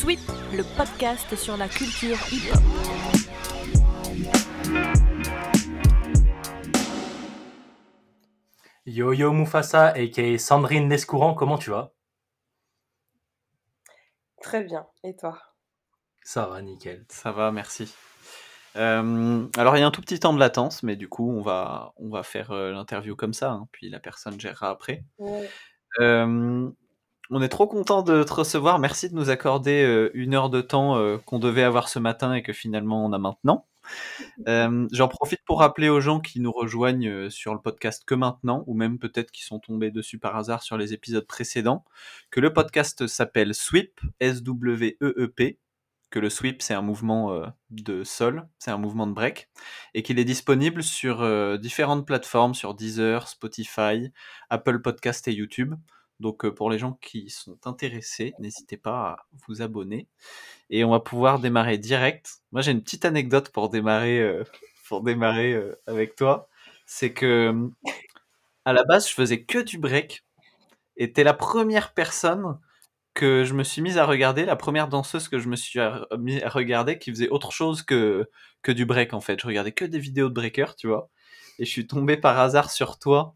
Sweep, le podcast sur la culture hip-hop. Yo yo Mufasa et Sandrine Lescourant, comment tu vas? Très bien, et toi? Ça va, nickel. Ça va, merci. Euh, alors il y a un tout petit temps de latence, mais du coup on va, on va faire euh, l'interview comme ça, hein, puis la personne gérera après. Euh, on est trop content de te recevoir. Merci de nous accorder une heure de temps qu'on devait avoir ce matin et que finalement on a maintenant. J'en profite pour rappeler aux gens qui nous rejoignent sur le podcast que maintenant, ou même peut-être qui sont tombés dessus par hasard sur les épisodes précédents, que le podcast s'appelle Sweep, S-W-E-E-P, que le sweep c'est un mouvement euh, de sol, c'est un mouvement de break, et qu'il est disponible sur euh, différentes plateformes, sur Deezer, Spotify, Apple Podcast et YouTube. Donc euh, pour les gens qui sont intéressés, n'hésitez pas à vous abonner. Et on va pouvoir démarrer direct. Moi j'ai une petite anecdote pour démarrer, pour démarrer avec toi. C'est que à la base je faisais que du break. Et t'es la première personne que je me suis mise à regarder, la première danseuse que je me suis mis à regarder qui faisait autre chose que, que du break en fait. Je regardais que des vidéos de breakers, tu vois. Et je suis tombé par hasard sur toi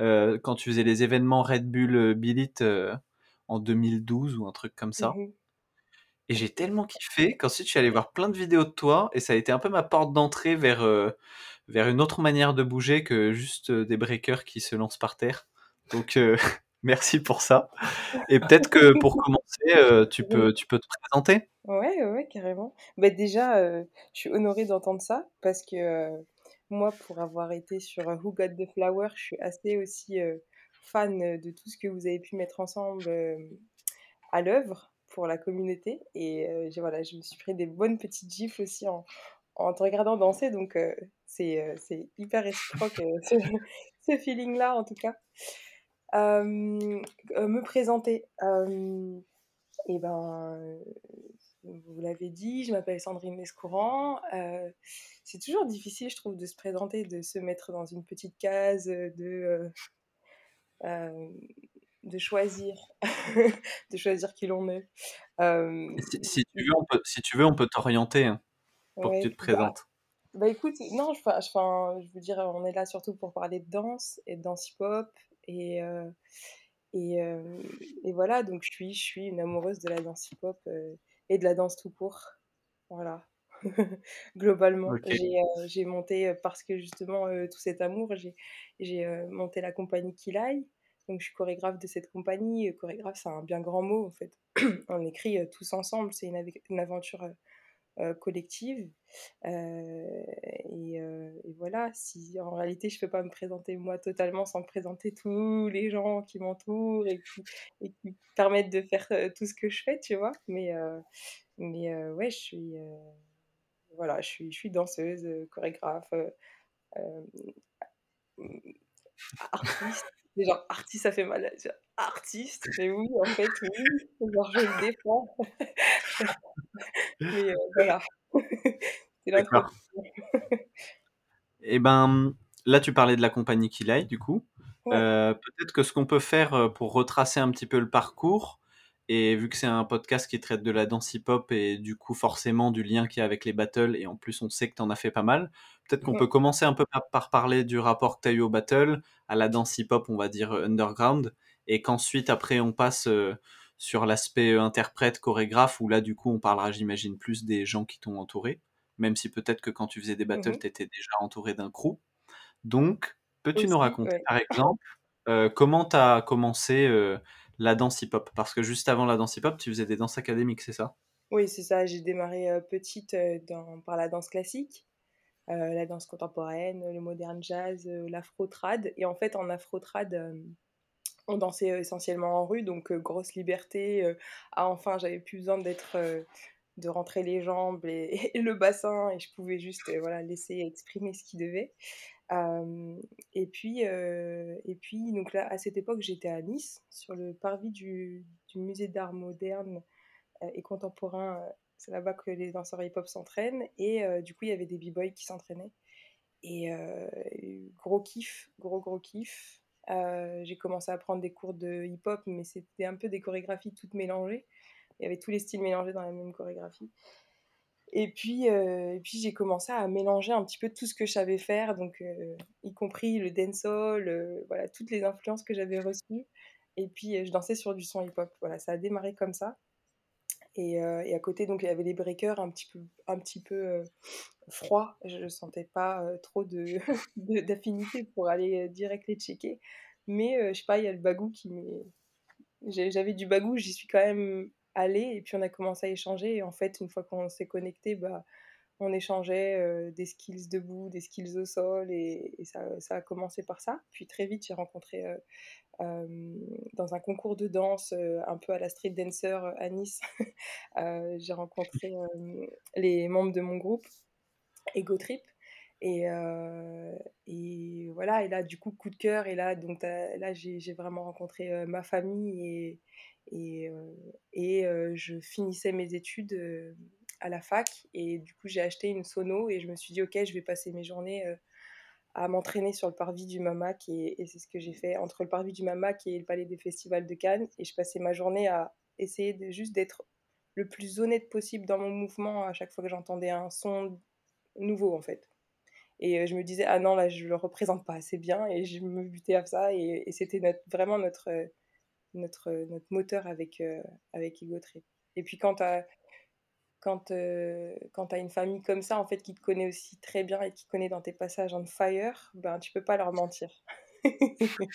euh, quand tu faisais les événements Red Bull euh, Billit euh, en 2012 ou un truc comme ça. Mmh et j'ai tellement kiffé qu'ensuite je suis allé voir plein de vidéos de toi et ça a été un peu ma porte d'entrée vers, vers une autre manière de bouger que juste des breakers qui se lancent par terre. Donc Merci pour ça. Et peut-être que pour commencer, euh, tu, peux, tu peux te présenter Ouais, ouais, carrément. Bah, déjà, euh, je suis honorée d'entendre ça parce que euh, moi, pour avoir été sur Who Got the Flower, je suis assez aussi fan de tout ce que vous avez pu mettre ensemble à l'œuvre pour la communauté. Et voilà, je me suis pris des bonnes petites gifles aussi en, en te regardant danser. Donc, c'est hyper réciproque ce, ce feeling-là, en tout cas. Euh, me présenter. et ben, vous l'avez dit, je m'appelle Sandrine Lescourant. Euh, c'est toujours difficile, je trouve, de se présenter, de se mettre dans une petite case, de, euh, de choisir, de choisir qui l'on est. Si, tu veux, on peut, si tu veux, on peut t'orienter hein, pour que tu te bah, présentes. Bah, écoute, non, je, je, je veux dire, on est là surtout pour parler de danse et de danse hip-hop et, et, et, voilà, donc je suis, je suis une amoureuse de la danse hip-hop et de la danse tout court. Voilà. Globalement, j'ai monté, parce que justement, tout cet amour, j'ai monté la compagnie Kilai. Donc, je suis chorégraphe de cette compagnie. Chorégraphe, c'est un bien grand mot, en fait. On écrit tous ensemble. C'est une, une, aventure euh, collective. Euh, et, euh, et, voilà, si en réalité je peux pas me présenter moi totalement sans présenter tous les gens qui m'entourent et et qui permettent de faire tout ce que je fais, tu vois. Mais, mais ouais, je suis, voilà, je suis, je suis danseuse, chorégraphe, artiste. Déjà, artiste, ça fait mal. Artiste, mais oui, en fait, oui. Genre, je le défends. Mais euh, voilà. c'est Et eh ben, là, tu parlais de la compagnie Kilai, du coup. Euh, peut-être que ce qu'on peut faire euh, pour retracer un petit peu le parcours, et vu que c'est un podcast qui traite de la danse hip-hop et du coup forcément du lien qu'il y a avec les battles, et en plus on sait que tu en as fait pas mal, peut-être qu'on peut commencer un peu par, parler du rapport que tu as eu au battle, à la danse hip-hop, on va dire underground, et qu'ensuite après on passe sur l'aspect euh, interprète, chorégraphe, où là, du coup, on parlera, j'imagine, plus des gens qui t'ont entouré, même si peut-être que quand tu faisais des battles, mmh tu étais déjà entouré d'un crew. Donc, peux-tu nous raconter, par exemple, euh, comment tu as commencé euh, la danse hip-hop? Parce que juste avant la danse hip-hop, tu faisais des danses académiques, c'est ça? Oui, c'est ça. J'ai démarré petite par la danse classique. la danse contemporaine, le modern jazz, l'afro-trad. Et en fait, en afro-trad, on dansait essentiellement en rue, donc grosse liberté. ah, enfin, j'avais plus besoin d'être, de rentrer les jambes et, le bassin, et je pouvais juste voilà, laisser exprimer ce qui devait. et puis, et puis, donc là, à cette époque, j'étais à Nice, sur le parvis du, musée d'art moderne et contemporain. C'est là-bas que les danseurs hip-hop s'entraînent. Et du coup, il y avait des b-boys qui s'entraînaient. Et gros kiff, gros gros kiff. Euh, j'ai commencé à prendre des cours de hip-hop, mais c'était un peu des chorégraphies toutes mélangées. il y avait tous les styles mélangés dans la même chorégraphie. Et puis, et puis j'ai commencé à mélanger un petit peu tout ce que je savais faire, donc y compris le dancehall, voilà, toutes les influences que j'avais reçues. Et puis je dansais sur du son hip-hop. Voilà, ça a démarré comme ça. Et, et, à côté, donc il y avait les breakers un petit peu, un petit peu froid. Je ne sentais pas trop d'affinité pour aller direct les checker. Mais je sais pas, il y a le bagou qui m'est. J'avais du bagou, j'y suis quand même allée et puis on a commencé à échanger. Et en fait, une fois qu'on s'est connecté, bah, on échangeait des skills debout, des skills au sol et, ça, a commencé par ça. Puis très vite, j'ai rencontré dans un concours de danse un peu à la street dancer à Nice, j'ai rencontré les membres de mon groupe Ego Trip. Et, et, voilà, et là, du coup, coup de cœur. Et là, donc, là j'ai vraiment rencontré ma famille et, et, et je finissais mes études à la fac. Et du coup, j'ai acheté une sono et je me suis dit, OK, je vais passer mes journées à m'entraîner sur le parvis du Mamac. Et, et c'est ce que j'ai fait entre le parvis du Mamac et le palais des festivals de Cannes. Et je passais ma journée à essayer de, juste d'être le plus honnête possible dans mon mouvement à chaque fois que j'entendais un son nouveau, en fait. Et je me disais, ah non, là, je le représente pas assez bien. Et je me butais à ça. Et, c'était vraiment notre, notre, notre moteur avec, avec Ego Trip. Et puis quand tu as, quand, quand as une famille comme ça, en fait, qui te connaît aussi très bien et qui connaît dans tes passages en fire, ben, tu peux pas leur mentir.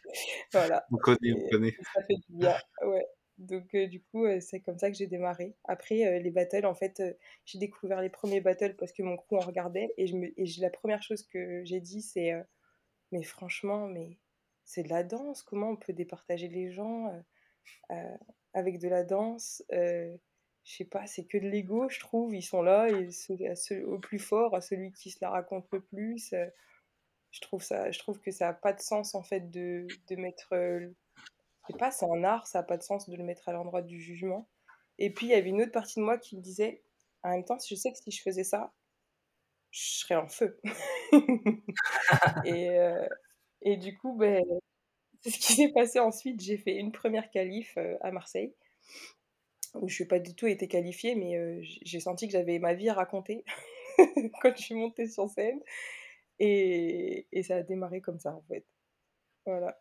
voilà. On connaît, on connaît. Ça fait du bien, ouais. Donc, du coup, c'est comme ça que j'ai démarré. Après, les battles, en fait, j'ai découvert les premiers battles parce que mon crew en regardait. Et, je me, et la première chose que j'ai dit, c'est Mais franchement, mais c'est de la danse. Comment on peut départager les gens avec de la danse Je sais pas, c'est que de l'ego, je trouve. Ils sont là, et au plus fort, à celui qui se la raconte le plus. je, trouve ça, je trouve que ça n'a pas de sens, en fait, de, de mettre sais pas, c'est un art, ça n'a pas de sens de le mettre à l'endroit du jugement. Et puis, il y avait une autre partie de moi qui me disait, en même temps, je sais que si je faisais ça, je serais en feu. et, euh, et, du coup, ben, c'est ce qui s'est passé ensuite. J'ai fait une première qualif euh, à Marseille, où je n'ai pas du tout été qualifiée, mais euh, j'ai senti que j'avais ma vie à raconter quand je suis montée sur scène. Et, et ça a démarré comme ça, en fait. Voilà.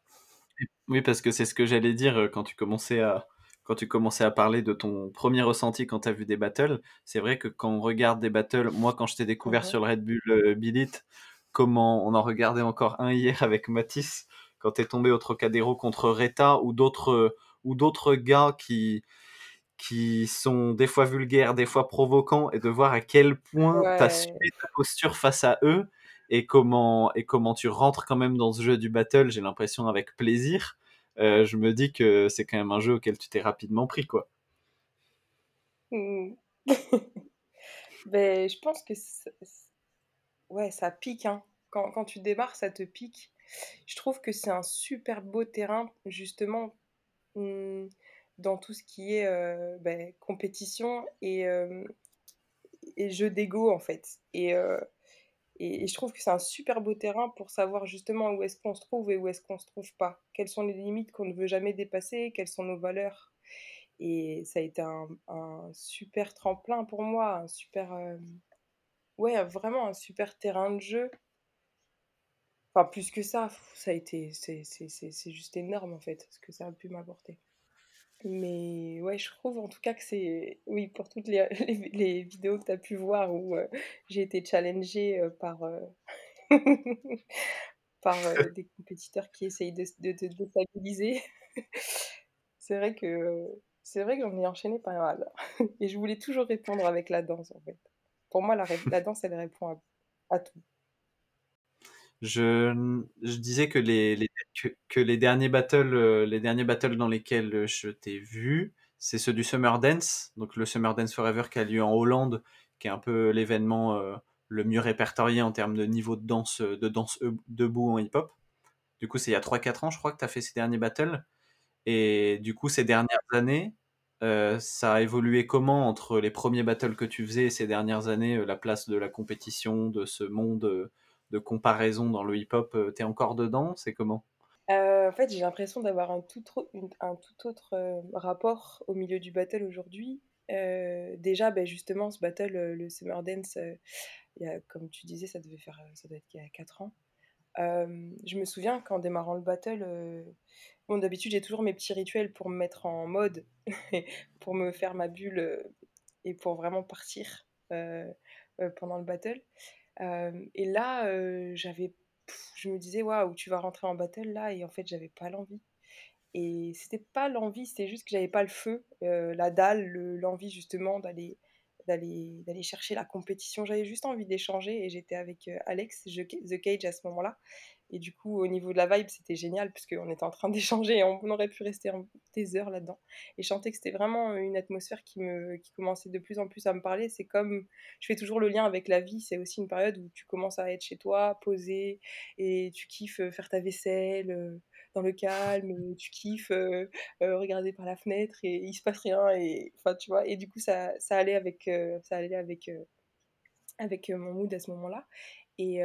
Oui, parce que c'est ce que j'allais dire quand tu commençais à quand tu commençais à parler de ton premier ressenti quand tu as vu des battles. C'est vrai que quand on regarde des battles, moi quand je t'ai découvert sur le Red Bull euh, comment on en regardait encore un hier avec Matisse quand tu es tombé au Trocadéro contre Reta ou d'autres ou d'autres gars qui qui sont des fois vulgaires, des fois provocants, et de voir à quel point tu as suivi ta posture face à eux, et comment, et comment tu rentres quand même dans ce jeu du battle, j'ai l'impression avec plaisir, euh, je me dis que c'est quand même un jeu auquel tu t'es rapidement pris, quoi. Mmh. ben, je pense que ouais, ça pique. Hein. Quand, quand, tu démarres, ça te pique. Je trouve que c'est un super beau terrain, justement, mmh, dans tout ce qui est euh, ben, compétition et, euh, et jeu d'ego, en fait. Et et, je trouve que c'est un super beau terrain pour savoir justement où est-ce qu'on se trouve et où est-ce qu'on se trouve pas. Quelles sont les limites qu'on ne veut jamais dépasser, quelles sont nos valeurs? Et ça a été un, super tremplin pour moi, un super... Euh, ouais, vraiment un super terrain de jeu. Enfin, plus que ça, ça a été... C'est juste énorme en fait, ce que ça a pu m'apporter. Mais ouais, je trouve en tout cas que c'est, oui, pour toutes les, les, vidéos que tu as pu voir où euh, j'ai été challengée euh, par, euh, par des compétiteurs qui essayent de, de, de, stabiliser, c'est vrai que c'est vrai que j'en ai enchaîné pas mal. Et je voulais toujours répondre avec la danse en fait. Pour moi, la, la danse, elle répond à tout. Je, je disais que les, les que, les derniers battles, euh, les derniers battles dans lesquels je t'ai vu, c'est ceux du Summer Dance, donc le Summer Dance Forever qui a lieu en Hollande, qui est un peu l'événement euh, le mieux répertorié en termes de niveau de danse, de danse debout en hip-hop. Du coup, c'est il y a 3-4 ans, je crois, que tu as fait ces derniers battles. Et du coup, ces dernières années, euh, ça a évolué comment entre les premiers battles que tu faisais et ces dernières années, la place de la compétition, de ce monde de comparaison dans le hip-hop, euh, t'es encore dedans? C'est comment? Euh, En fait, j'ai l'impression d'avoir un tout, autre euh, rapport au milieu du battle aujourd'hui. déjà, ben, justement, ce battle, le Summer Dance, comme tu disais, ça devait faire, ça doit être il y a 4 ans. je me souviens qu'en démarrant le battle, bon, d'habitude, j'ai toujours mes petits rituels pour me mettre en mode, pour me faire ma bulle et pour vraiment partir pendant le battle. et là, j'avais, je me disais, waouh, tu vas rentrer en battle là, et en fait, j'avais pas l'envie. Et c'était pas l'envie, c'était juste que j'avais pas le feu, la dalle, l'envie justement d'aller d'aller d'aller chercher la compétition. J'avais juste envie d'échanger et j'étais avec Alex, The Cage à ce moment-là. Et du coup, au niveau de la vibe, c'était génial puisqu'on était en train d'échanger et on, aurait pu rester des heures là-dedans. Et que c'était vraiment une atmosphère qui, me, qui commençait de plus en plus à me parler. C'est comme, je fais toujours le lien avec la vie, c'est aussi une période où tu commences à être chez toi, posé, et tu kiffes faire ta vaisselle dans le calme, tu kiffes regarder par la fenêtre et il se passe rien. Et, enfin, tu vois, et du coup, ça, ça allait avec, ça allait avec, avec mon mood à ce moment-là. Et,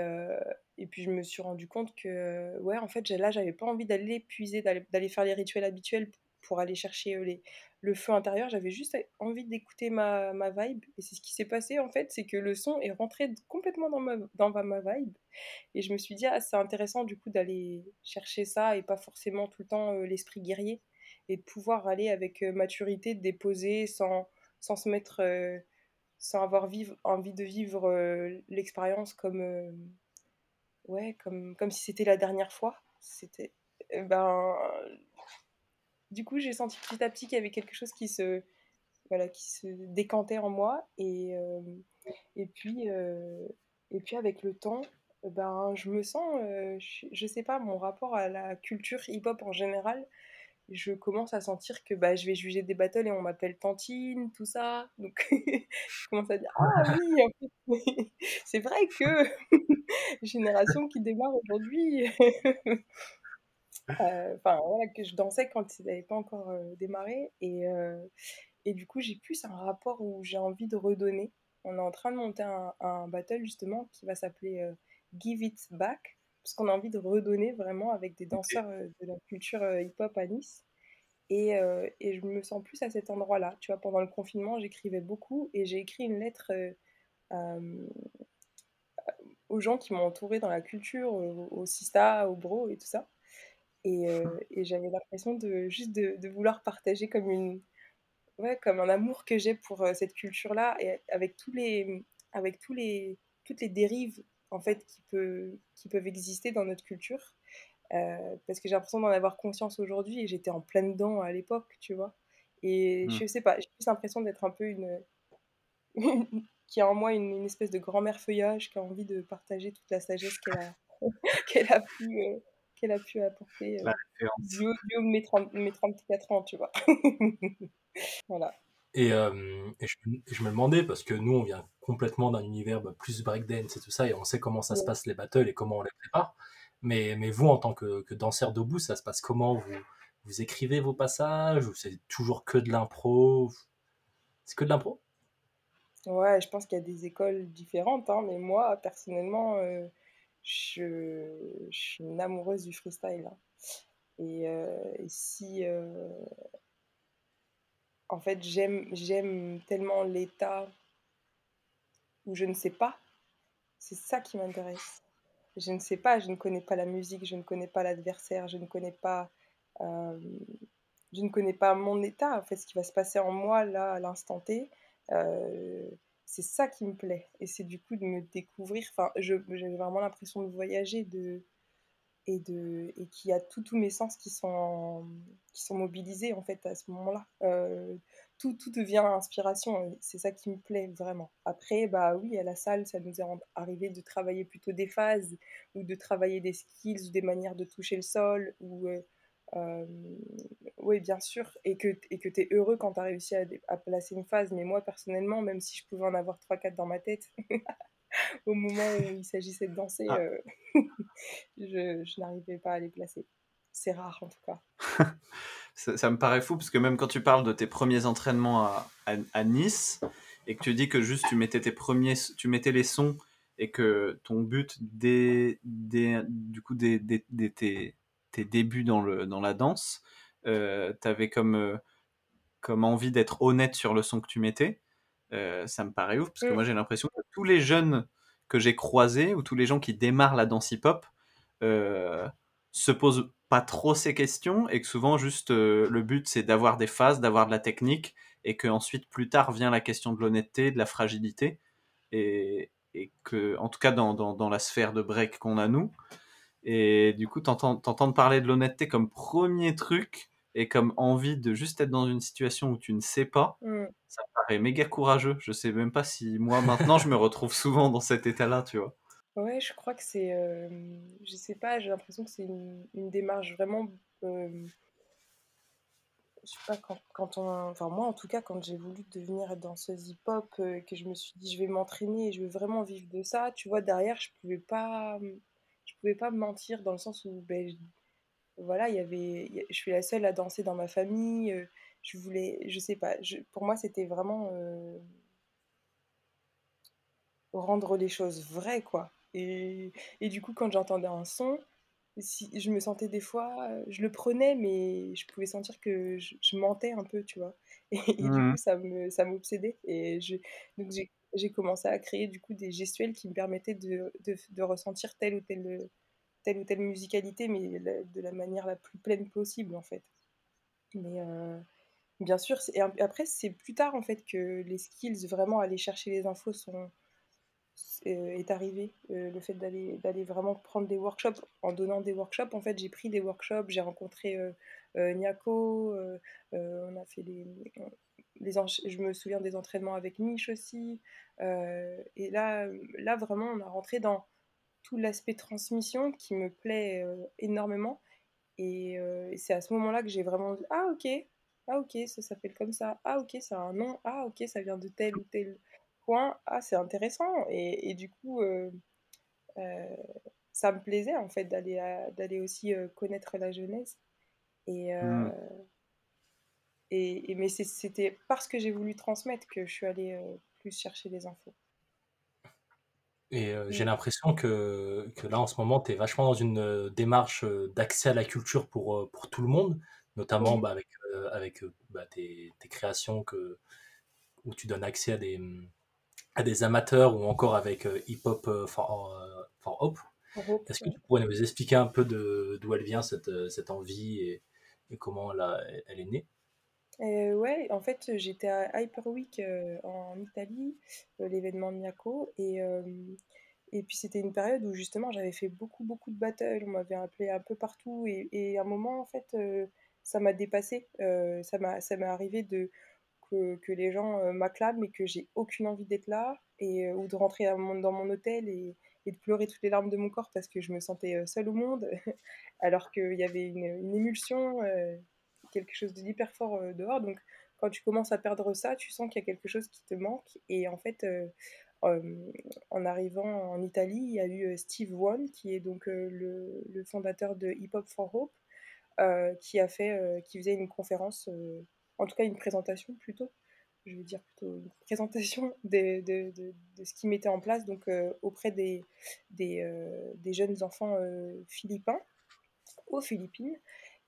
et puis je me suis rendu compte que, ouais, en fait, là, j'avais pas envie d'aller puiser, d'aller faire les rituels habituels pour aller chercher les, le feu intérieur. J'avais juste envie d'écouter ma, ma, vibe. Et c'est ce qui s'est passé, en fait, c'est que le son est rentré complètement dans ma, dans ma vibe. Et je me suis dit, ah, c'est intéressant, du coup, d'aller chercher ça et pas forcément tout le temps l'esprit guerrier. Et de pouvoir aller avec maturité, déposer sans, sans se mettre... sans avoir vivre, envie de vivre l'expérience comme ouais, comme, comme si c'était la dernière fois. C'était. Eh ben, du coup, j'ai senti petit à petit qu'il y avait quelque chose qui se, voilà, qui se décantait en moi. Et, euh, et, puis, euh, et puis, avec le temps, ben, je me sens, euh, je, je, sais pas, mon rapport à la culture hip-hop en général, je commence à sentir que bah, je vais juger des battles et on m'appelle Tantine, tout ça. Donc, je commence à dire Ah oui, en fait, c'est vrai que génération qui démarre aujourd'hui. Euh, enfin, voilà, que je dansais quand ça n'avait pas encore euh, démarré. Et, euh, et du coup, j'ai plus un rapport où j'ai envie de redonner. On est en train de monter un, un battle justement qui va s'appeler Give It Back parce qu'on a envie de redonner vraiment avec des danseurs euh, de la culture euh, hip-hop à Nice. Et, euh, et, je me sens plus à cet endroit-là. Tu vois, pendant le confinement, j'écrivais beaucoup et j'ai écrit une lettre aux gens qui m'ont entouré dans la culture, au, Sista, au Bro et tout ça. Et, et j'avais l'impression de juste de, de, vouloir partager comme une ouais, comme un amour que j'ai pour cette culture-là et avec tous les avec tous les toutes les dérives en fait qui, peut, qui peuvent exister dans notre culture. Euh, parce que j'ai l'impression d'en avoir conscience aujourd'hui et j'étais en pleine dedans à l'époque, tu vois. Et mmh. je sais pas, j'ai plus l'impression d'être un peu une. qui a en moi une, espèce de grand-mère feuillage qui a envie de partager toute la sagesse qu'elle a, qu'elle a, pu, euh, qu'elle a pu apporter euh, du haut de mes, 30, mes 34 ans, tu vois. voilà. Et, euh, et, je, me demandais, parce que nous, on vient complètement d'un univers bah, plus breakdance et tout ça, et on sait comment ça se passe les battles et comment on les prépare. Mais, mais vous, en tant que, que danseur debout, ça se passe comment? Vous, vous écrivez vos passages ou c'est toujours que de l'impro? C'est que de l'impro? Ouais, je pense qu'il y a des écoles différentes, hein, mais moi, personnellement, euh, je, je, suis une amoureuse du freestyle. Hein. Et, euh, et, si, en fait, j'aime, tellement l'état où je ne sais pas. C'est ça qui m'intéresse. Je ne sais pas, je ne connais pas la musique, je ne connais pas l'adversaire, je ne connais pas, euh, je ne connais pas mon état, en fait, ce qui va se passer en moi là à l'instant T. Euh, c'est ça qui me plaît, et c'est du coup de me découvrir. Enfin, j'ai vraiment l'impression de voyager, de et, de, et qu'il y a tous mes sens qui sont, qui sont mobilisés en fait à ce moment-là. Euh, tout, tout devient inspiration, c'est ça qui me plaît vraiment. Après, bah oui, à la salle, ça nous est arrivé de travailler plutôt des phases ou de travailler des skills ou des manières de toucher le sol ou... Euh, euh, oui, bien sûr, et que, et que tu es heureux quand tu as réussi à, à, placer une phase. Mais moi, personnellement, même si je pouvais en avoir 3-4 dans ma tête, au moment où il s'agissait de danser, ah. euh, je, je n'arrivais pas à les placer. C'est rare en tout cas. ça, me paraît fou parce que même quand tu parles de tes premiers entraînements à, à, Nice et que tu dis que juste tu mettais tes premiers, tu mettais les sons et que ton but dès, dès du coup dès, tes, tes, débuts dans, le, dans la danse, euh, tu avais comme euh, comme envie d'être honnête sur le son que tu mettais, euh, ça me paraît ouf, parce que Mm. moi j'ai l'impression que tous les jeunes que j'ai croisés, ou tous les gens qui démarrent la danse hip-hop, euh, se posent pas trop ces questions, et que souvent juste euh, le but c'est d'avoir des phases, d'avoir de la technique, et que ensuite plus tard vient la question de l'honnêteté, de la fragilité, et, et que, en tout cas dans, dans, dans la sphère de break qu'on a nous, et du coup t'entends parler de l'honnêteté comme premier truc, et comme envie de juste être dans une situation où tu ne sais pas, Mm. ça me paraît méga courageux. Je sais même pas si moi maintenant je me retrouve souvent dans cet état-là, tu vois. Ouais, je crois que c'est. euh, je sais pas, j'ai l'impression que c'est une, une démarche vraiment. euh, je sais pas, quand, quand on. Enfin, moi en tout cas, quand j'ai voulu devenir danseuse hip-hop, euh, que je me suis dit je vais m'entraîner et je veux vraiment vivre de ça, tu vois, derrière, je pouvais pas. Je pouvais pas me mentir dans le sens où. Ben, voilà, il y avait. il y a- Je suis la seule à danser dans ma famille. euh, je voulais. Je sais pas, je- pour moi, c'était vraiment. euh, rendre les choses vraies, quoi. Et, et du coup, quand j'entendais un son, si, je me sentais des fois, euh, je le prenais, mais je pouvais sentir que je, je mentais un peu, tu vois. Et, et du Mhm. coup, ça me, ça m'obsédait. Et je, donc j'ai, j'ai commencé à créer du coup des gestuels qui me permettaient de, de, de ressentir telle ou telle, telle ou telle musicalité, mais de la manière la plus pleine possible, en fait. Mais euh, bien sûr, et après, c'est plus tard, en fait, que les skills, vraiment aller chercher les infos sont euh, est arrivé, euh, le fait d'aller vraiment prendre des workshops. En donnant des workshops, en fait, j'ai pris des workshops, j'ai rencontré euh, on a fait les encha- je me souviens des entraînements avec Mich aussi. et là, là, vraiment, on a rentré dans tout l'aspect transmission qui me plaît euh, énormément. Et, euh, et c'est à ce moment-là que j'ai vraiment dit, ah ok, ah ok, ça s'appelle comme ça, ah ok, ça a un nom, ah ok, ça vient de tel ou tel point, ah c'est intéressant. Et, et du coup, euh, ça me plaisait en fait d'aller d'aller aussi connaître la jeunesse. Et, euh, Mm. et, et- mais c'était parce que j'ai voulu transmettre que je suis allée plus chercher les infos. Et j'ai Mm. l'impression que, que là, en ce moment, tu es vachement dans une démarche d'accès à la culture pour, pour tout le monde, notamment bah, avec, avec bah, tes, tes créations que, où tu donnes accès à des, hum, à des amateurs ou encore avec Hip Hop for, for Hope. Est-ce que ouais. tu pourrais nous expliquer un peu de- d'où elle vient, cette, cette envie, et, et comment elle, a- elle est née? Euh, ouais, en fait, j'étais à Hyper Week euh, en Italie, euh, l'événement de Miyako, et, et puis c'était une période où justement j'avais fait beaucoup, beaucoup de battles, on m'avait appelé un peu partout, et, et à un moment, en fait, ça m'a dépassé, euh, ça m'est arrivé de, que, que les gens m'acclament et que j'ai aucune envie d'être là, et, ou de rentrer dans mon, hôtel et, de pleurer toutes les larmes de mon corps parce que je me sentais seule au monde, alors qu'il y avait une, émulsion. Quelque chose d'hyper fort euh, dehors. Donc, quand tu commences à perdre ça, tu sens qu'il y a quelque chose qui te manque. Et en fait, euh, euh, en arrivant en Italie, il y a eu Steve One, qui est donc le, le fondateur de Hip Hop for Hope, qui a fait, qui faisait une conférence, en tout cas une présentation plutôt, je veux dire plutôt une présentation de, de, de, ce qu'il mettait en place donc auprès des, des, des jeunes enfants philippins aux Philippines.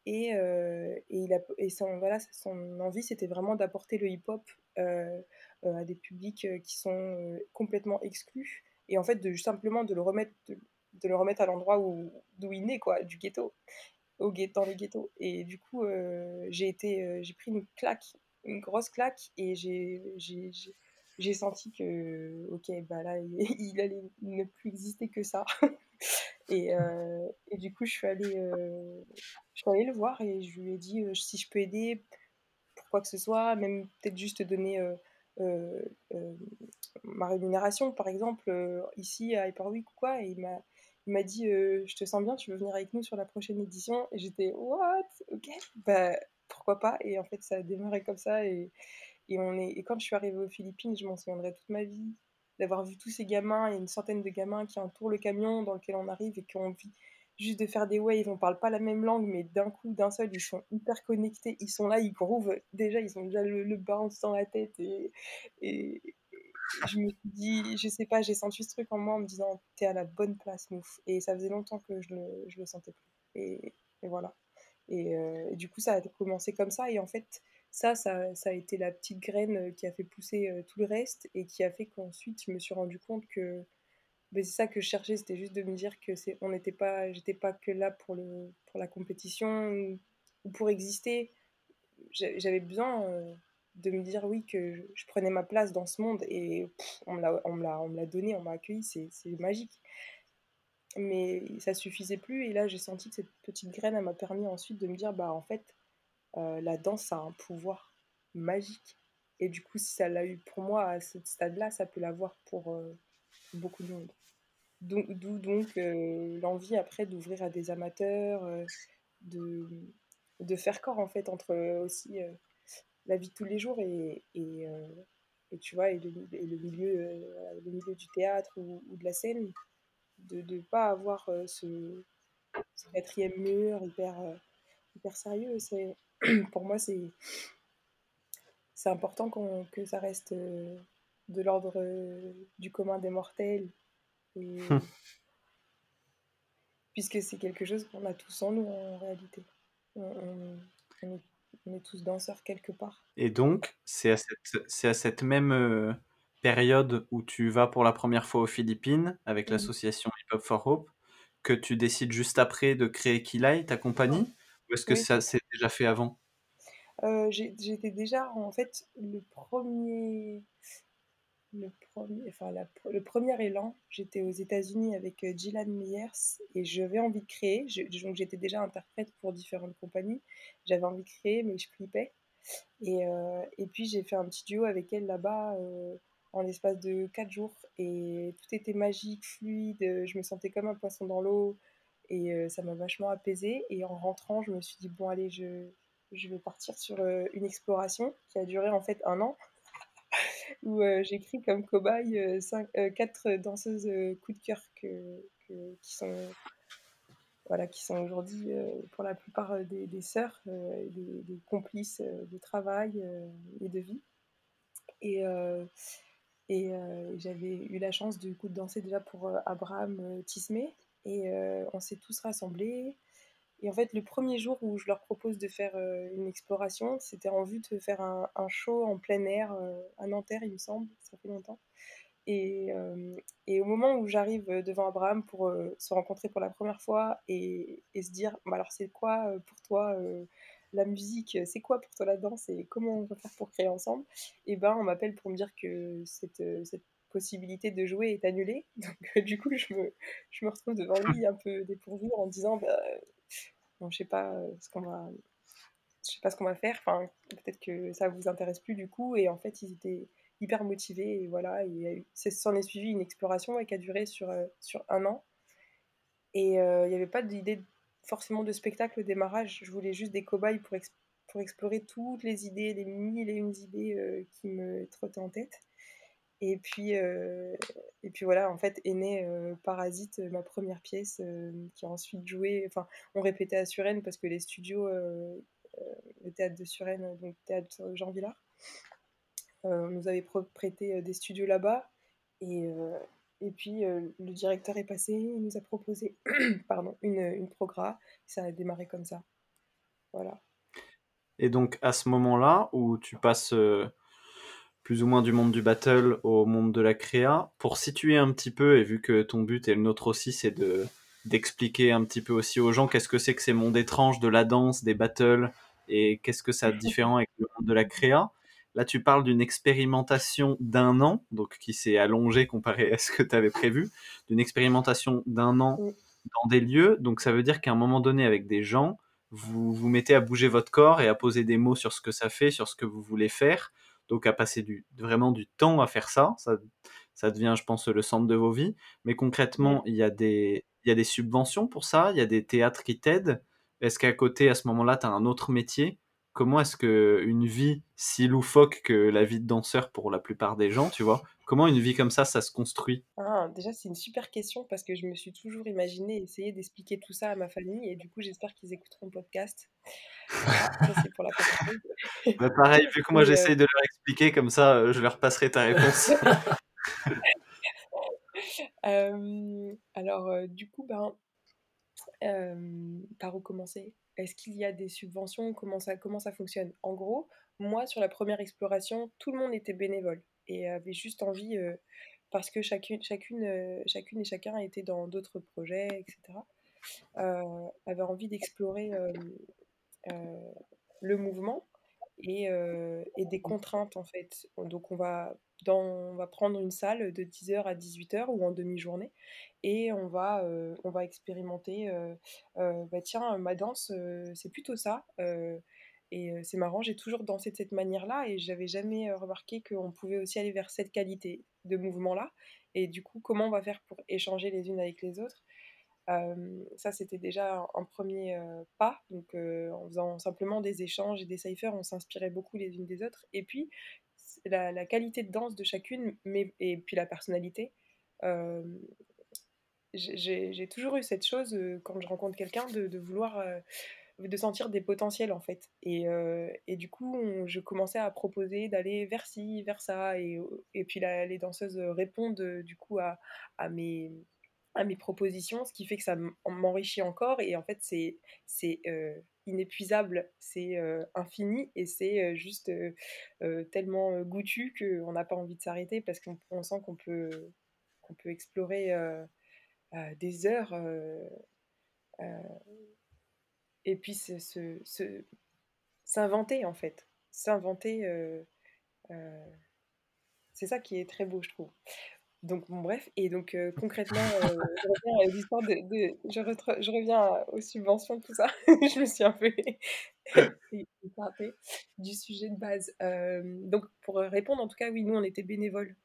Et, euh, et, il a, et son, voilà, son envie, c'était vraiment d'apporter le hip-hop euh, euh, à des publics qui sont complètement exclus. Et en fait, de, simplement de le remettre, de, le remettre à l'endroit où, d'où il naît, quoi, du ghetto, au dans le ghetto. Et du coup, j'ai été, pris une claque, une grosse claque, et j'ai, j'ai, senti que, ok, bah là, il allait ne plus exister que ça. Et, euh, et, du coup, je suis, allée, euh, je suis le voir et je lui ai dit euh, si je peux aider pour quoi que ce soit, même peut-être juste donner ma rémunération, par exemple, ici à Hyperweek ou quoi. Et il m'a, il m'a dit Je te sens bien, tu veux venir avec nous sur la prochaine édition Et j'étais What? Ok, bah pourquoi pas? Et en fait, ça a démarré comme ça. Et, et, on est, et quand je suis arrivée aux Philippines, je m'en souviendrai toute ma vie d'avoir vu tous ces gamins, il y a une centaine de gamins qui entourent le camion dans lequel on arrive et qui ont envie juste de faire des waves, on parle pas la même langue, mais d'un coup, d'un seul, ils sont hyper connectés, ils sont là, ils groovent, déjà, ils ont déjà le, le bounce dans la tête, et, je me suis dit, je sais pas, j'ai senti ce truc en moi en me disant, t'es à la bonne place, Mouf, et ça faisait longtemps que je le, je le sentais plus, et, voilà. Euh, et, du coup, ça a commencé comme ça, et en fait, ça, ça, ça a été la petite graine qui a fait pousser tout le reste et qui a fait qu'ensuite je me suis rendu compte que ben, c'est ça que je cherchais, c'était juste de me dire que c'est, on n'était pas, j'étais pas que là pour le, pour la compétition ou, pour exister. J'avais besoin de me dire oui que je, prenais ma place dans ce monde et on me l'a, on me l'a, on me l'a donné, on m'a accueilli, c'est, c'est magique. Mais ça suffisait plus et là j'ai senti que cette petite graine m'a permis ensuite de me dire bah en fait euh, la danse a un pouvoir magique et du coup si ça l'a eu pour moi à ce stade-là, ça peut l'avoir pour euh, beaucoup de monde. D'où donc euh, l'envie après d'ouvrir à des amateurs, de, faire corps en fait entre aussi la vie de tous les jours et, tu vois, et le, milieu, du théâtre ou, de la scène, de ne pas avoir ce, quatrième mur hyper, sérieux. pour moi, c'est, c'est important que ça reste de l'ordre du commun des mortels. Puisque c'est quelque chose qu'on a tous en nous en réalité. on, est on est tous danseurs quelque part. Et donc, c'est à cette, c'est à cette même euh, période où tu vas pour la première fois aux Philippines avec mmh. l'association Hip Hop for Hope que tu décides juste après de créer Kilai, ta compagnie? Ou est-ce que ça s'est déjà fait avant? Euh, J'étais déjà, en fait, le premier le premier, enfin, le premier élan, j'étais aux États-Unis avec Gillian Meyers et j'avais envie de créer. donc j'étais déjà interprète pour différentes compagnies. J'avais envie de créer, mais je flippais. Et, euh, et puis j'ai fait un petit duo avec elle là-bas euh, en l'espace de 4 jours. Et tout était magique, fluide. Je me sentais comme un poisson dans l'eau. Et ça m'a vachement apaisée. Et en rentrant, je me suis dit, bon, allez, je, je vais partir sur une exploration qui a duré en fait un an où euh, j'écris comme cobaye euh, euh, quatre danseuses coup de cœur que, qui sont voilà, qui sont aujourd'hui pour la plupart des, des sœurs, des, complices de travail et de vie. Et, et j'avais eu la chance du coup de danser déjà pour Abraham Tismé. Et on s'est tous rassemblés. Et en fait, le premier jour où je leur propose de faire une exploration, c'était en vue de faire un, show en plein air à Nanterre, il me semble, ça fait longtemps. Et, et au moment où j'arrive devant Abraham pour se rencontrer pour la première fois et, et se dire, bah alors c'est quoi pour toi la musique, c'est quoi pour toi la danse et comment on va faire pour créer ensemble? Et ben on m'appelle pour me dire que cette possibilité de jouer est annulée. Donc du coup je me, je me retrouve devant lui un peu dépourvu en disant bah, je sais pas euh, ce qu'on va je sais pas ce qu'on va faire. Enfin peut-être que ça vous intéresse plus du coup. Et en fait ils étaient hyper motivés et voilà. Et s'en est suivi une exploration qui a duré sur euh, sur un an. Et euh, il n'y avait pas d'idée forcément de spectacle au démarrage. Je voulais juste des cobayes pour pour explorer toutes les idées les mille et une idées qui me trottaient en tête et puis, euh, et puis voilà, en fait, est né euh, Parasite, euh, ma première pièce, qui a ensuite joué. Enfin, on répétait à Suresnes parce que les studios, le théâtre de Suresnes, donc théâtre Jean Villard, nous avait prêté des studios là-bas. Et, et puis, le directeur est passé, il nous a proposé pardon, une, une progra. Ça a démarré comme ça. Voilà. Et donc, à ce moment-là, où tu passes plus ou moins du monde du battle au monde de la créa. Pour situer un petit peu, et vu que ton but et le nôtre aussi, c'est de d'expliquer un petit peu aussi aux gens qu'est-ce que c'est que ces mondes étranges de la danse, des battles, et qu'est-ce que ça a de différent avec le monde de la créa. Là, tu parles d'une expérimentation d'un an, donc qui s'est allongée comparé à ce que tu avais prévu, d'une expérimentation d'un an dans des lieux. Donc, ça veut dire qu'à un moment donné, avec des gens, vous vous mettez à bouger votre corps et à poser des mots sur ce que ça fait, sur ce que vous voulez faire donc à passer du, vraiment du temps à faire ça, ça, ça devient, je pense, le centre de vos vies. Mais concrètement, il y a des, il y a des subventions pour ça, il y a des théâtres qui t'aident. Est-ce qu'à côté, à ce moment-là, tu as un autre métier? Comment est-ce que une vie si loufoque que la vie de danseur pour la plupart des gens, tu vois, comment une vie comme ça, ça se construit? Ah, Déjà, c'est une super question parce que je me suis toujours imaginé essayer d'expliquer tout ça à ma famille et du coup, j'espère qu'ils écouteront le podcast. c'est pour la bah, pareil, vu que moi j'essaye de leur expliquer, comme ça euh, je leur passerai ta réponse. Euh, alors, euh, du coup, ben, par où commencer? Est-ce qu'il y a des subventions? Comment ça, comment ça fonctionne? En gros, moi, sur la première exploration, tout le monde était bénévole et avait juste envie, parce que chacune, chacune, chacune et chacun était dans d'autres projets, etc., avait envie d'explorer le mouvement et, et, des contraintes, en fait. Donc, on va, dans, on va prendre une salle de 10h à 18h ou en demi-journée et on va, on va expérimenter, bah, tiens, ma danse, c'est plutôt ça. Et c'est marrant, j'ai toujours dansé de cette manière-là et j'avais jamais remarqué qu'on pouvait aussi aller vers cette qualité de mouvement-là. Et du coup, comment on va faire pour échanger les unes avec les autres? Ça, c'était déjà un, premier pas. Donc, en faisant simplement des échanges et des ciphers, on s'inspirait beaucoup les unes des autres. Et puis, la, qualité de danse de chacune, mais, et puis la personnalité. j'ai toujours eu cette chose, quand je rencontre quelqu'un, de, de vouloir de sentir des potentiels en fait. Et, euh, du coup, je commençais à proposer d'aller vers ci, vers ça. Et, et puis les danseuses répondent euh, du coup à, mes, propositions, ce qui fait que ça m'enrichit encore. Et en fait, c'est euh, inépuisable, c'est infini et c'est juste tellement goûtu qu'on n'a pas envie de s'arrêter parce qu'on sent qu'on peut, qu'on peut explorer des heures et puis s'inventer en fait. S'inventer, euh, euh, c'est ça qui est très beau, je trouve. Donc, bon, bref, et donc euh, concrètement, je reviens à l'histoire de. je, je, reviens aux subventions, tout ça. je me suis un peu écartée du sujet de base. donc, pour répondre, en tout cas, oui, nous, on était bénévoles.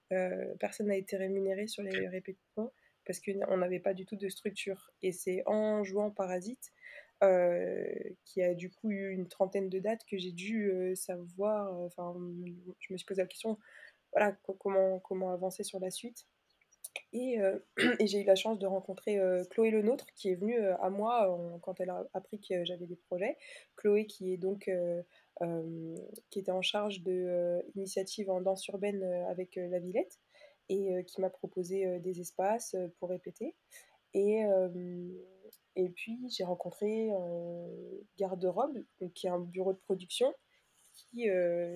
personne n'a été rémunéré sur les répétitions parce qu'on n'avait pas du tout de structure. Et c'est en jouant Parasite qui a du coup eu une trentaine de dates que j'ai dû euh, savoir, euh, enfin, je me suis posé la question, voilà, comment, comment avancer sur la suite. Et, j'ai eu la chance de rencontrer Chloé Lenôtre, qui est venue à moi quand elle a appris que j'avais des projets. Chloé, qui est donc qui était en charge de en danse urbaine avec la Villette et qui m'a proposé des espaces pour répéter. Et, et puis j'ai rencontré Garde-robe, qui est un bureau de production qui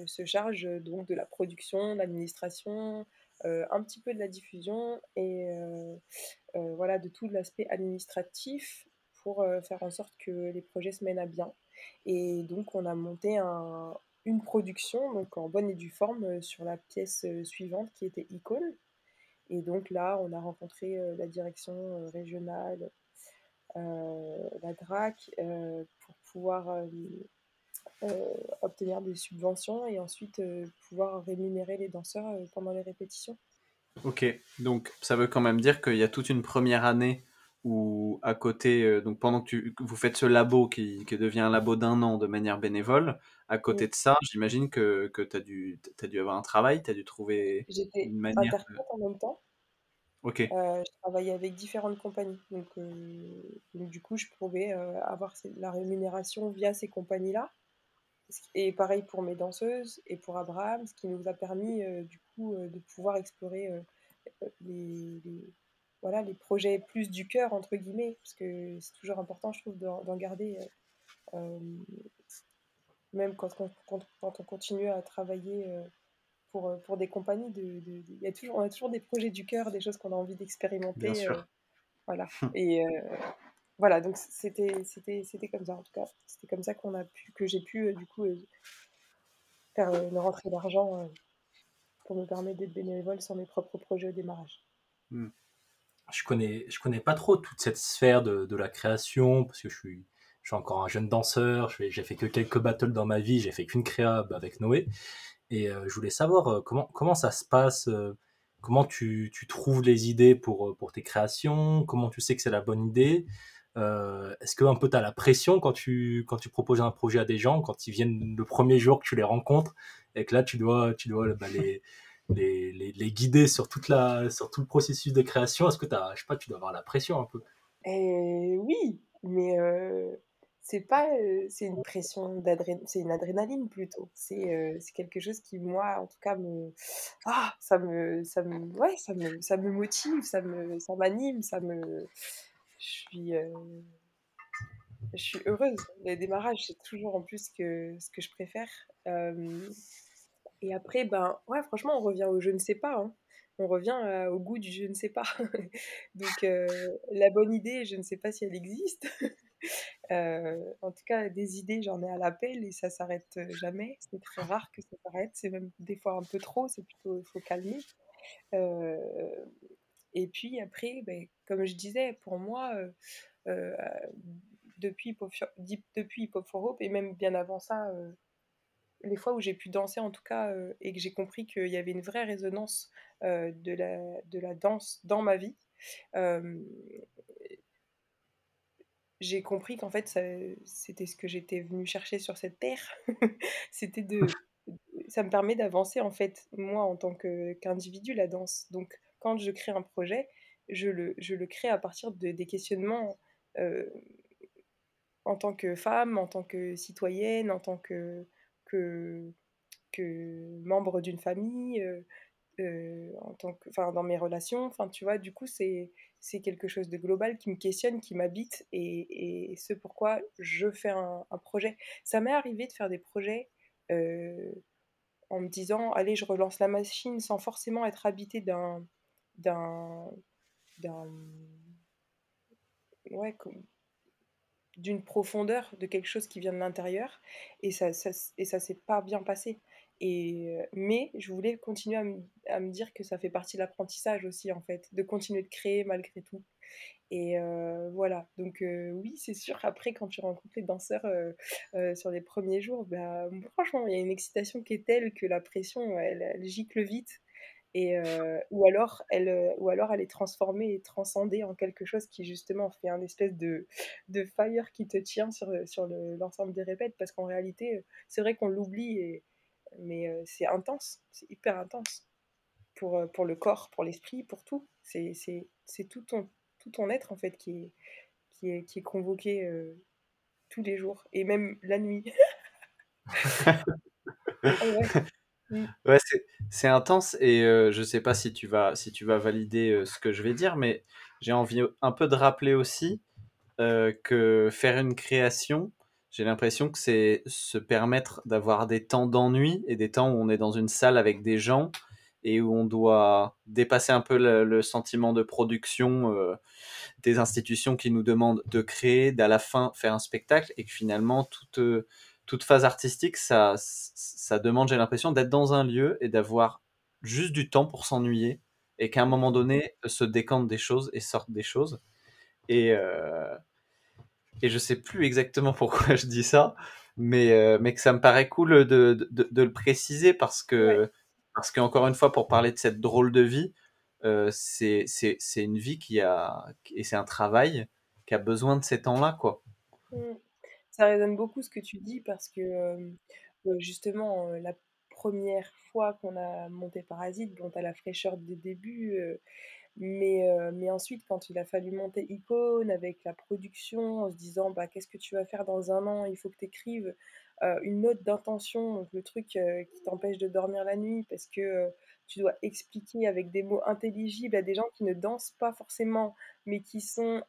se charge donc de la production, de l'administration, un petit peu de la diffusion et voilà de tout l'aspect administratif pour faire en sorte que les projets se mènent à bien. Et donc on a monté un, une production donc en bonne et due forme sur la pièce suivante qui était Icône. Et donc là, on a rencontré la direction régionale, euh, la DRAC euh, pour pouvoir euh, obtenir des subventions et ensuite pouvoir rémunérer les danseurs pendant les répétitions. Ok, donc ça veut quand même dire qu'il y a toute une première année où à côté, donc pendant que, vous faites ce labo qui, qui devient un labo d'un an de manière bénévole, à côté de ça, j'imagine que, que tu as, dû, as dû avoir un travail, tu as dû trouver une manière. J'étais en même temps. Euh, je travaillais avec différentes compagnies. Donc, euh, du coup, je pouvais euh, avoir la rémunération via ces compagnies-là. Et pareil pour mes danseuses et pour Abraham, ce qui nous a permis du coup de pouvoir explorer les, voilà, les projets plus du cœur, entre guillemets, parce que c'est toujours important, je trouve, d'en garder, même quand quand, quand, on continue à travailler pour, euh, pour des compagnies. De, de, y a toujours, on a toujours des projets du cœur, des choses qu'on a envie d'expérimenter. Euh, voilà. Et euh, voilà, donc c'était, c'était, c'était comme ça en tout cas. C'était comme ça qu'on a pu, que j'ai pu du coup faire une rentrée d'argent pour me permettre d'être bénévole sur mes propres projets au démarrage. Hmm. Je connais, je connais pas trop toute cette sphère de, de la création parce que je suis, je suis encore un jeune danseur. J'ai fait que quelques battles dans ma vie. J'ai fait qu'une créa avec Noé. Et euh, je voulais savoir euh, comment, comment ça se passe, euh, comment tu, tu, trouves les idées pour, pour tes créations, comment tu sais que c'est la bonne idée. Est-ce que un peu tu as la pression quand tu, quand tu proposes un projet à des gens, quand ils viennent le premier jour que tu les rencontres et que là tu dois, tu dois bah, les, les, les, guider sur, toute la, sur tout le processus de création? Est-ce que tu je sais pas, tu dois avoir la pression un peu? Eh Oui, mais c'est pas c'est une pression d'adrénaline c'est une adrénaline plutôt c'est c'est quelque chose qui moi en tout cas me ah ça me ça me ouais ça me ça me motive ça me ça m'anime ça me je suis je suis heureuse. Les démarrages, c'est toujours en plus que, ce que je préfère. et après, ben, ouais, franchement, on revient au je ne sais pas. Hein. On revient au goût du je ne sais pas. Donc, la bonne idée, je ne sais pas si elle existe. en tout cas, des idées, j'en ai à l'appel et ça s'arrête jamais. C'est très rare que ça s'arrête. C'est même des fois un peu trop. C'est plutôt, faut calmer. et puis après, ben, comme je disais, pour moi, depuis, depuis Hip Hop for Hope et même bien avant ça, les fois où j'ai pu danser en tout cas et que j'ai compris qu'il y avait une vraie résonance de, la, de la danse dans ma vie, j'ai compris qu'en fait c'était ce que j'étais venue chercher sur cette terre. c'était de ça me permet d'avancer en fait moi en tant qu'individu la danse. Donc quand je crée un projet, je le, je le crée à partir de, des questionnements en tant que femme, en tant que citoyenne, en tant que, que, que membre d'une famille, euh, euh, enfin, dans mes relations. Enfin, tu vois, du coup, c'est, c'est quelque chose de global qui me questionne, qui m'habite et, ce pourquoi je fais un, projet. Ça m'est arrivé de faire des projets euh, en me disant, allez, je relance la machine sans forcément être habité d'un, d'un, ouais, d'une profondeur, de quelque chose qui vient de l'intérieur, et ça, ça et ça s'est pas bien passé. Euh, mais je voulais continuer à, me dire que ça fait partie de l'apprentissage aussi, en fait, de continuer de créer malgré tout. Et euh, voilà, donc euh, oui, c'est sûr, après, quand tu rencontres les danseurs sur les premiers jours, bah, franchement, il y a une excitation qui est telle que la pression, elle gicle vite. Et ou alors elle ou alors elle est transformée et transcendée en quelque chose qui justement fait un espèce de, de fire qui te tient sur, sur l'ensemble des répètes. Parce qu'en réalité c'est vrai qu'on l'oublie mais euh, c'est intense c'est hyper intense. Pour, pour le corps pour l'esprit pour tout. C'est tout ton tout ton être en fait qui est qui est, qui est convoqué tous les jours et même la nuit. Ah Mm. Ouais, c'est intense et euh, je sais pas si tu vas, si tu vas valider euh, ce que je vais dire, mais j'ai envie un peu de rappeler aussi euh, que faire une création, j'ai l'impression que c'est se permettre d'avoir des temps d'ennui et des temps où on est dans une salle avec des gens et où on doit dépasser un peu le, sentiment de production des institutions qui nous demandent de créer, d'à la fin faire un spectacle et que finalement toute toute phase artistique, ça, ça demande, j'ai l'impression, d'être dans un lieu et d'avoir juste du temps pour s'ennuyer et qu'à un moment donné se décantent des choses et sortent des choses. Et, euh, et je sais plus exactement pourquoi je dis ça, mais, euh, mais que ça me paraît cool de, de, de le préciser parce que, parce qu'encore une fois, pour parler de cette drôle de vie, euh, c'est une vie qui a, et c'est un travail qui a besoin de ces temps-là, quoi. Ça résonne beaucoup ce que tu dis parce que justement, la première fois qu'on a monté Parasite, bon, t'as la fraîcheur des débuts, mais, mais ensuite, quand il a fallu monter Icône avec la production, en se disant bah, qu'est-ce que tu vas faire dans un an, il faut que tu écrives une note d'intention, donc le truc qui t'empêche de dormir la nuit parce que tu dois expliquer avec des mots intelligibles à des gens qui ne dansent pas forcément, mais qui sont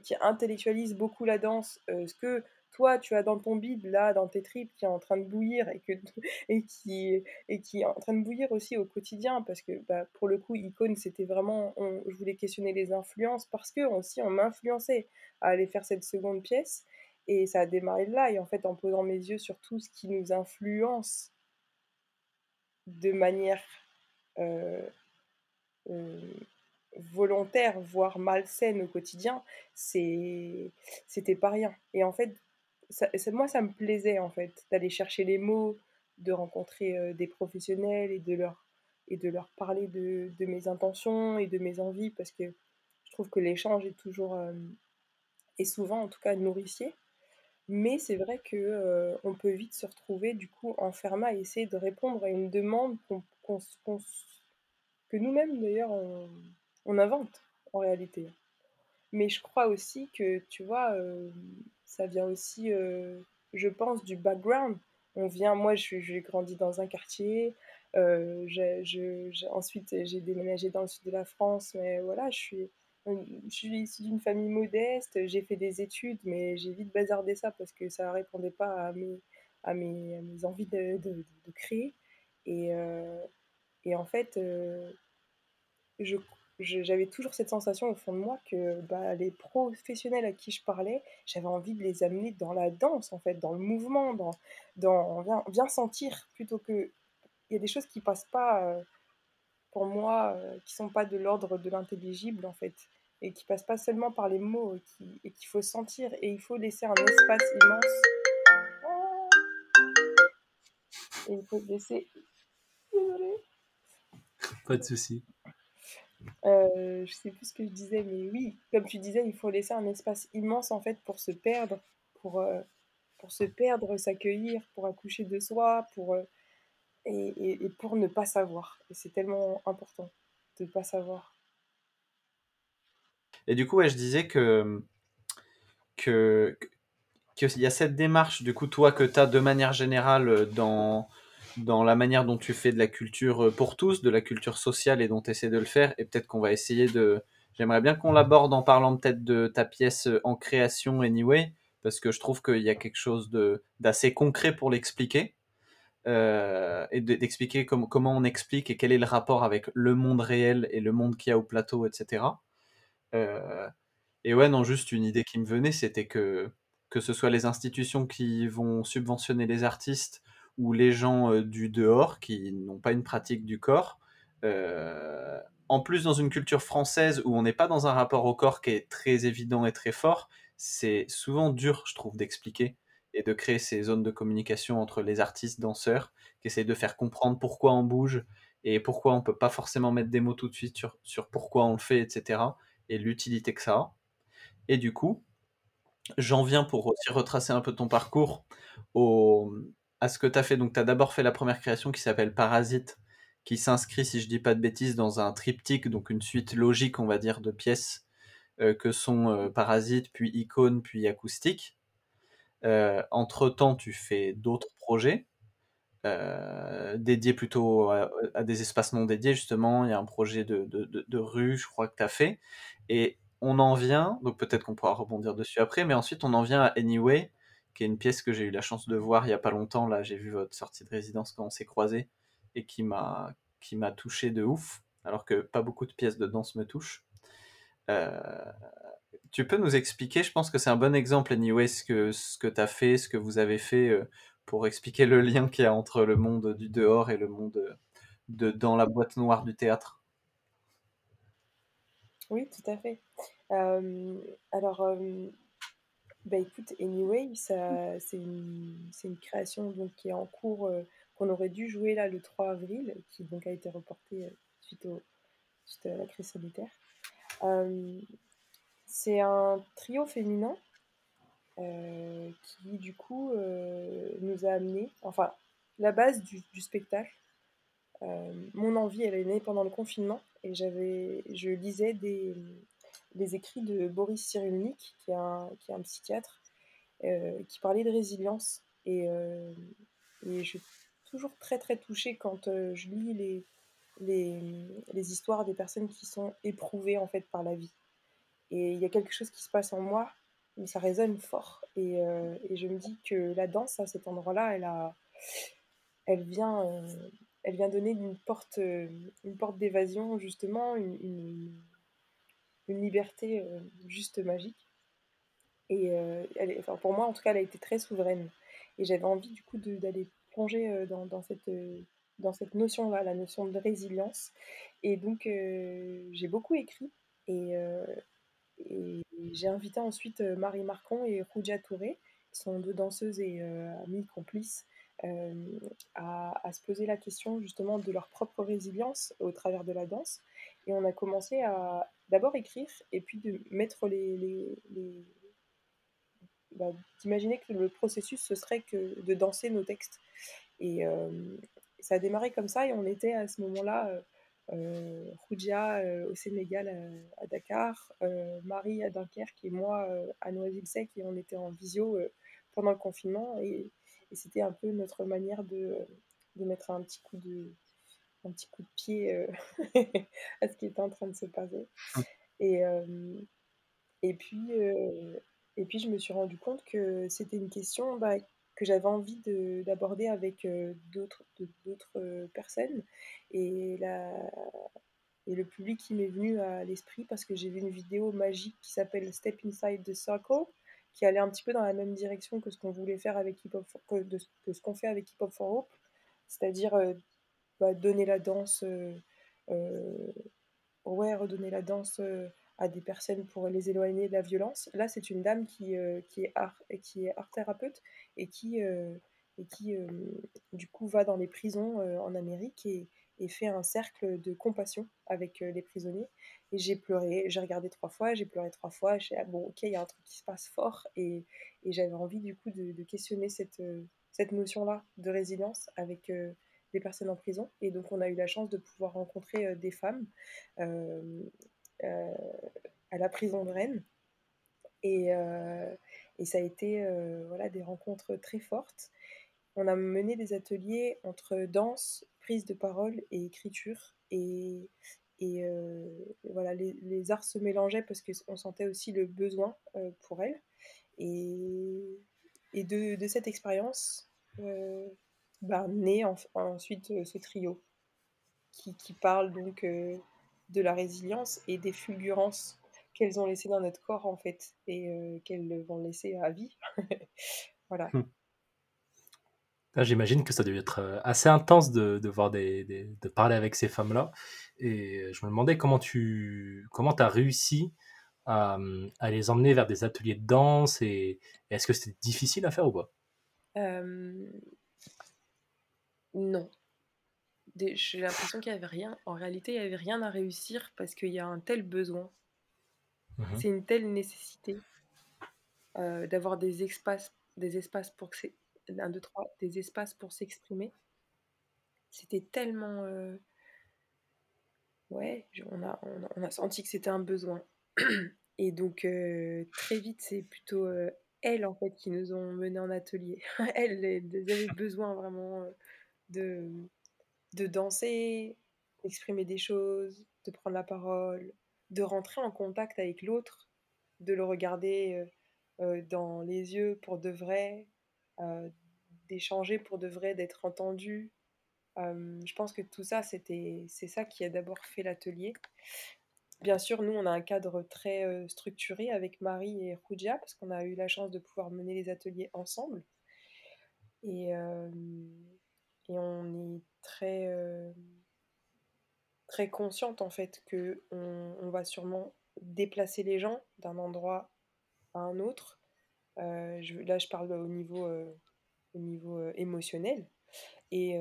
qui intellectualise beaucoup la danse, euh, ce que toi tu as dans ton bide, là, dans tes tripes, qui est en train de bouillir et, qui, est en train de bouillir aussi au quotidien, parce que bah, pour le coup, Icône, c'était vraiment, je voulais questionner les influences, parce que aussi on m'influençait à aller faire cette seconde pièce, et ça a démarré là, et en fait, en posant mes yeux sur tout ce qui nous influence de manière euh, euh, volontaire, voire malsaine au quotidien, c'était pas rien. Et en fait, moi, ça me plaisait, en fait, d'aller chercher les mots, de rencontrer des professionnels et de leur, et de leur parler de, mes intentions et de mes envies, parce que je trouve que l'échange est toujours, euh, souvent en tout cas, nourricier. Mais c'est vrai que euh, on peut vite se retrouver du coup enfermé à essayer de répondre à une demande que nous-mêmes d'ailleurs on, invente en réalité. Mais je crois aussi que, tu vois, ça vient aussi, euh, je pense, du background. On vient, moi, j'ai grandi dans un quartier. Euh, ensuite, j'ai déménagé dans le sud de la France. Mais voilà, je suis, je suis issue d'une famille modeste, j'ai fait des études, mais j'ai vite bazardé ça parce que ça répondait pas à mes, à mes, envies de, créer. Et, et en fait, je j'avais toujours cette sensation au fond de moi que bah, les professionnels à qui je parlais, j'avais envie de les amener dans la danse, en fait, dans le mouvement, dans, dans bien, sentir, plutôt que... Il y a des choses qui passent pas, euh, pour moi, euh, qui sont pas de l'ordre de l'intelligible, en fait, et qui passent pas seulement par les mots, et qu'il faut sentir, et il faut laisser un espace immense. Et il faut laisser... Désolée. Pas de souci. Euh, je sais plus ce que je disais, mais oui, comme tu disais, il faut laisser un espace immense en fait pour se perdre, pour, euh, pour se perdre, s'accueillir, pour accoucher de soi, pour, euh, et, et, pour ne pas savoir. Et c'est tellement important de ne pas savoir. Et du coup, je disais que que qu'il y a cette démarche, du coup, toi, que tu as de manière générale dans, dans la manière dont tu fais de la culture euh, pour tous, de la culture sociale et dont tu essaies de le faire. Et peut-être qu'on va essayer de. J'aimerais bien qu'on l'aborde en parlant peut-être de ta pièce euh, en création anyway, parce que je trouve qu'il y a quelque chose d'assez concret pour l'expliquer. Euh, et d'expliquer comment on explique et quel est le rapport avec le monde réel et le monde qu'il y a au plateau, etc. et ouais, non, juste une idée qui me venait, c'était que que ce soit les institutions qui vont subventionner les artistes ou les gens euh, du dehors qui n'ont pas une pratique du corps. Euh, en plus, dans une culture française où on n'est pas dans un rapport au corps qui est très évident et très fort, c'est souvent dur, je trouve, d'expliquer et de créer ces zones de communication entre les artistes, danseurs, qui essayent de faire comprendre pourquoi on bouge et pourquoi on peut pas forcément mettre des mots tout de suite sur, sur pourquoi on le fait, etc. et l'utilité que ça a. Et du coup, j'en viens pour aussi retracer un peu ton parcours au, à ce que tu as fait. Donc, tu as d'abord fait la première création qui s'appelle Parasite, qui s'inscrit, si je dis pas de bêtises, dans un triptyque, donc une suite logique, on va dire, de pièces euh, que sont euh, Parasite, puis Icône, puis Acoustique. Euh, entre-temps, tu fais d'autres projets. dédiés plutôt à, des espaces non dédiés, justement. Il y a un projet de, de rue, je crois que tu as fait. Et on en vient, donc peut-être qu'on pourra rebondir dessus après, mais ensuite on en vient à Anyway, qui est une pièce que j'ai eu la chance de voir il y a pas longtemps. Là, j'ai vu votre sortie de résidence quand on s'est croisés et qui m'a qui m'a touché de ouf, alors que pas beaucoup de pièces de danse me touchent. Euh, tu peux nous expliquer, je pense que c'est un bon exemple, anyway, ce que, ce que tu as fait, ce que vous avez fait euh, pour expliquer le lien qu'il y a entre le monde du dehors et le monde de, dans la boîte noire du théâtre. Oui, tout à fait. Euh, alors, bah écoute, Anyway, ça, c'est une, c'est une création donc, qui est en cours, euh, qu'on aurait dû jouer là le 3 avril, qui donc a été reportée euh, suite, au, suite à la crise sanitaire. Euh, c'est un trio féminin qui du coup nous a amené, enfin la base du, du spectacle. mon envie, elle est née pendant le confinement et j'avais, je lisais des, les écrits de Boris Cyrulnik, qui est un, qui est un psychiatre, euh, qui parlait de résilience. Et, euh, et, je suis toujours très très touchée quand euh, je lis les, les, les, histoires des personnes qui sont éprouvées en fait par la vie. Et il y a quelque chose qui se passe en moi, mais ça résonne fort. Et, et je me dis que la danse à cet endroit-là, elle, a, elle, vient, elle vient donner une porte, une porte d'évasion justement, une liberté euh, juste magique. Et euh, pour moi, en tout cas, elle a été très souveraine. Et j'avais envie, du coup, d'aller plonger euh, dans, dans, cette, cette notion-là, la notion de résilience. Et donc, j'ai beaucoup écrit. Et, j'ai invité ensuite Marie Marcon et Roudia Touré, qui sont deux danseuses et amies complices, à, à, se poser la question justement de leur propre résilience au travers de la danse. Et on a commencé à d'abord écrire et puis de mettre les. bah, d'imaginer que le processus ce serait que de danser nos textes. Et euh, ça a démarré comme ça et on était à ce moment-là. Euh, euh, euh au Sénégal à, Dakar, Marie à Dunkerque et moi à Noisy-le-Sec et on était en visio pendant le confinement et, et c'était un peu notre manière de, de mettre un petit coup de, un petit coup de pied euh, à ce qui était en train de se passer. Hum. Et, et, puis, et puis, je me suis rendu compte que c'était une question bah, que j'avais envie d'aborder avec d'autres personnes. Et, la, et le public qui m'est venu à l'esprit parce que j'ai vu une vidéo magique qui s'appelle Step Inside the Circle, qui allait un petit peu dans la même direction que ce qu'on voulait faire avec Hip Hop que, ce qu'on fait avec Hip Hop for Hope, c'est-à-dire bah, donner la danse, ouais, redonner la danse à des personnes pour les éloigner de la violence. Là, c'est une dame qui, qui, est art, qui est art thérapeute et qui, et qui du coup, va dans les prisons en Amérique et, fait un cercle de compassion avec les prisonniers. Et j'ai pleuré, j'ai regardé trois fois, j'ai pleuré trois fois. J'ai ah, bon, ok, il y a un truc qui se passe fort et, j'avais envie du coup de, de questionner cette, cette notion-là de résilience avec des personnes en prison. Et donc, on a eu la chance de pouvoir rencontrer des femmes euh, à la prison de Rennes. Et, euh, et ça a été euh, voilà, des rencontres très fortes. On a mené des ateliers entre danse, prise de parole et écriture. Et, et voilà, les, arts se mélangeaient parce qu'on sentait aussi le besoin pour elles. Et, et de, de, cette expérience euh, bah, naît ensuite ce trio qui, qui parle donc de la résilience et des fulgurances qu'elles ont laissées dans notre corps en fait et euh, qu'elles vont laisser à vie. voilà. Hmm. J'imagine que ça devait être euh, assez intense de, de voir des, de parler avec ces femmes-là. Et je me demandais comment tu comment as réussi à, à, les emmener vers des ateliers de danse et, est-ce que c'était difficile à faire ou pas? Non, j'ai l'impression qu'il n'y avait rien. En réalité, il n'y avait rien à réussir parce qu'il y a un tel besoin. Mmh c'est une telle nécessité euh, d'avoir des espaces, des espaces pour un, deux, trois, des espaces pour s'exprimer. C'était tellement, euh, ouais, on a, on a, senti que c'était un besoin. Et donc euh, très vite, c'est plutôt elles en fait qui nous ont menés en atelier. elles, elles avaient besoin vraiment de de danser, d'exprimer des choses, de prendre la parole, de rentrer en contact avec l'autre, de le regarder euh, euh, dans les yeux pour de vrai, euh, d'échanger pour de vrai, d'être entendu. je pense que tout ça, c'était, c'est ça qui a d'abord fait l'atelier. Bien sûr, nous, on a un cadre très structuré avec Marie et Roudia, parce qu'on a eu la chance de pouvoir mener les ateliers ensemble. Et, et on est très, euh, très consciente en fait que on, va sûrement déplacer les gens d'un endroit à un autre. Euh, là, je parle au niveau, euh, au niveau émotionnel. Et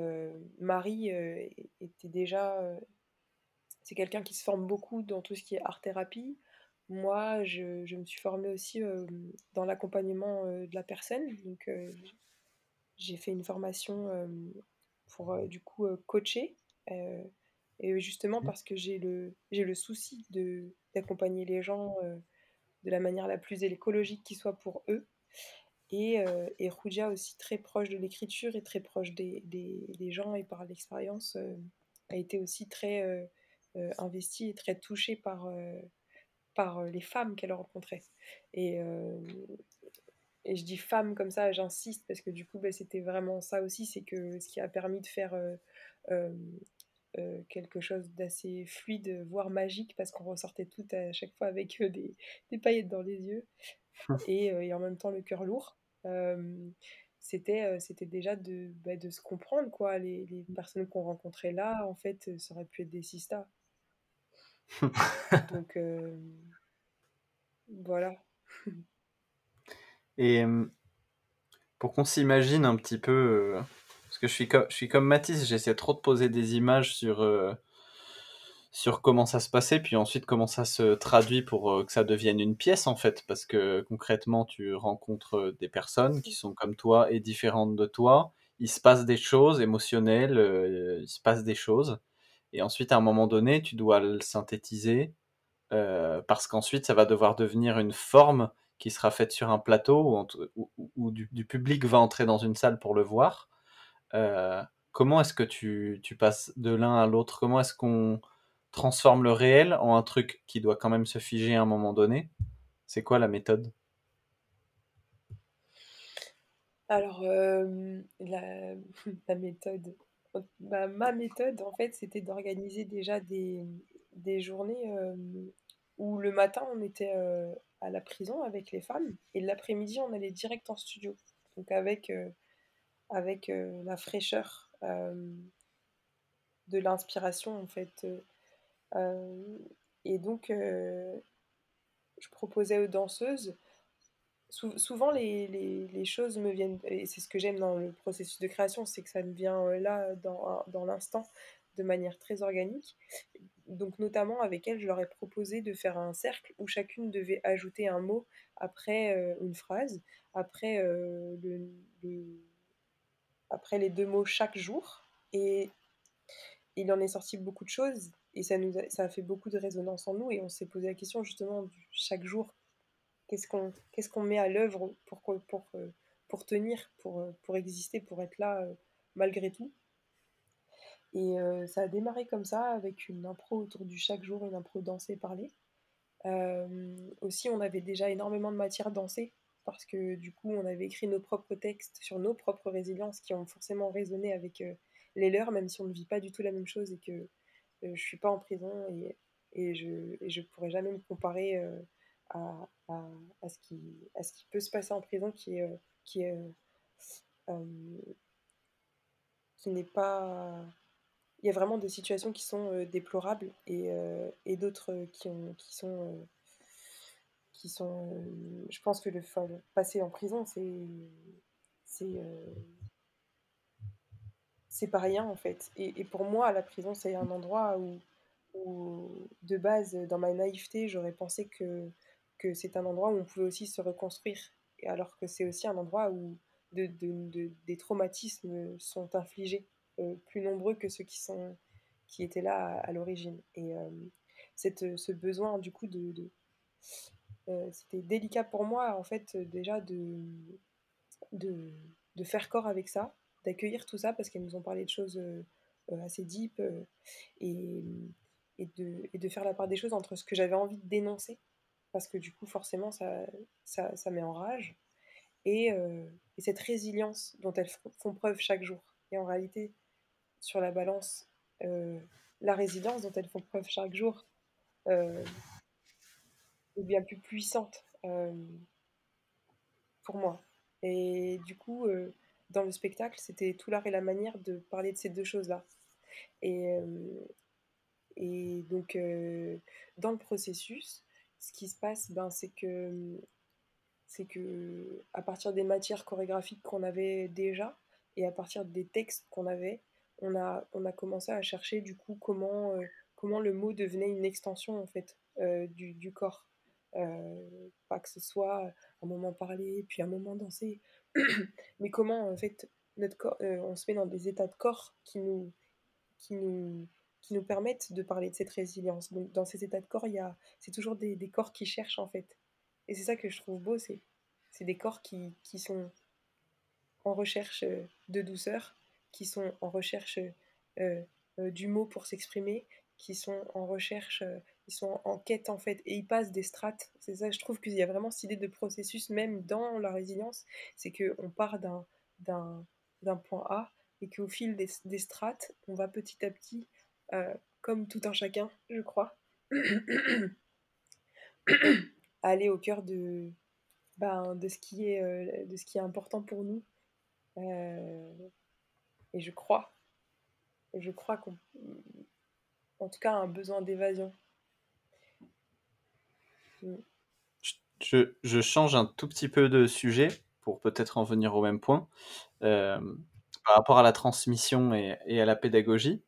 Marie était déjà. c'est quelqu'un qui se forme beaucoup dans tout ce qui est art-thérapie. Moi, je, je, me suis formée aussi dans l'accompagnement de la personne. Donc, j'ai fait une formation pour euh, du coup euh, coacher. Euh, et justement mmh. parce que j'ai le, j'ai le souci de, d'accompagner les gens de la manière la plus écologique qui soit pour eux. Et, et Roudia aussi très proche de l'écriture et très proche des, des, des gens et par l'expérience a été aussi très investie et très touchée par, par les femmes qu'elle rencontrait. Et, et je dis femme comme ça, j'insiste, parce que du coup, bah, c'était vraiment ça aussi, c'est que ce qui a permis de faire euh, euh, euh, quelque chose d'assez fluide, voire magique, parce qu'on ressortait tout à chaque fois avec des, des, paillettes dans les yeux, et, et, en même temps le cœur lourd. c'était c'était déjà de, bah, de se comprendre, quoi. Les, les personnes qu'on rencontrait là, en fait, ça aurait pu être des sistas. Donc, voilà. Et pour qu'on s'imagine un petit peu, parce que je suis, je suis comme j'essaie trop de poser des images sur, sur comment ça se passait, puis ensuite comment ça se traduit pour que ça devienne une pièce en fait, parce que concrètement tu rencontres des personnes qui sont comme toi et différentes de toi, il se passe des choses émotionnelles, il se passe des choses, et ensuite à un moment donné tu dois le synthétiser, parce qu'ensuite ça va devoir devenir une forme qui sera faite sur un plateau où, du, public va entrer dans une salle pour le voir. Euh, comment est-ce que tu, passes de l'un à l'autre? Comment est-ce qu'on transforme le réel en un truc qui doit quand même se figer à un moment donné? C'est quoi la méthode? Alors, euh, la, méthode. Bah, ma méthode, en fait, c'était d'organiser déjà des, des journées euh, où le matin, on était euh, à la prison avec les femmes et l'après-midi, on allait direct en studio. Donc, avec, avec la fraîcheur de l'inspiration, en fait. et donc, je proposais aux danseuses souvent les, les, les, choses me viennent, et c'est ce que j'aime dans le processus de création, c'est que ça me vient euh, là, dans, dans l'instant, de manière très organique. Donc notamment avec elle, je leur ai proposé de faire un cercle où chacune devait ajouter un mot après euh, une phrase, après, euh, le, après les deux mots chaque jour. Et il en est sorti beaucoup de choses, et ça, nous a, ça a fait beaucoup de résonance en nous, et on s'est posé la question justement chaque jour, Qu'est-ce qu'on met à l'œuvre pour, pour, euh, tenir, pour, exister, pour être là malgré tout Et ça a démarré comme ça, avec une impro autour du chaque jour, une impro dansée, parler. aussi, on avait déjà énormément de matière dansée, parce que du coup, on avait écrit nos propres textes sur nos propres résiliences qui ont forcément résonné avec les leurs, même si on ne vit pas du tout la même chose et que je suis pas en prison et, et je ne je pourrais jamais me comparer à, à, ce qui, à ce qui peut se passer en prison qui est, qui euh, qui n'est pas il y a vraiment des situations qui sont euh, déplorables et, euh, et d'autres qui, ont, qui sont qui sont je pense que le, passer en prison c'est c'est c'est pas rien en fait. Et, pour moi la prison c'est un endroit où, où de base dans ma naïveté j'aurais pensé que que c'est un endroit où on pouvait aussi se reconstruire, alors que c'est aussi un endroit où de, de, des traumatismes sont infligés, euh, plus nombreux que ceux qui, sont, qui étaient là à, l'origine. Et euh, cette, ce besoin, du coup, de... euh, c'était délicat pour moi, en fait, déjà de, de, de faire corps avec ça, d'accueillir tout ça, parce qu'elles nous ont parlé de choses assez deep, et, et, de, et de faire la part des choses entre ce que j'avais envie de dénoncer parce que du coup, forcément, ça, ça, ça met en rage. Euh, et, cette résilience dont elles font preuve chaque jour. Et en réalité, sur la balance, euh, la résilience dont elles font preuve chaque jour euh, est bien plus puissante pour moi. Et du coup, dans le spectacle, c'était tout l'art et la manière de parler de ces deux choses-là. Et, et donc, dans le processus, ce qui se passe, ben, c'est que c'est que à partir des matières chorégraphiques qu'on avait déjà et à partir des textes qu'on avait, on a, on a commencé à chercher du coup comment, euh, comment le mot devenait une extension en fait euh, du, du, corps. Euh, pas que ce soit un moment parlé puis un moment dansé, mais comment en fait notre corps, on se met dans des états de corps qui nous, qui nous, qui nous permettent de parler de cette résilience. Donc dans ces états de corps, il c'est toujours des, des, corps qui cherchent en fait. Et c'est ça que je trouve beau, c'est, c'est des corps qui, qui, sont en recherche de douceur, qui sont en recherche euh, euh, du mot pour s'exprimer, qui sont en recherche, euh, ils sont en quête en fait, et ils passent des strates. C'est ça, je trouve qu'il y a vraiment cette idée de processus même dans la résilience, c'est qu'on part d'un, point A et qu'au fil des, strates, on va petit à petit comme tout un chacun, je crois, aller au cœur de, ben, de, ce qui est, de ce qui est important pour nous. Et je crois, je crois qu'on, en tout cas, un besoin d'évasion. Je, change un tout petit peu de sujet pour peut-être en venir au même point. Euh, par rapport à la transmission et, à la pédagogie,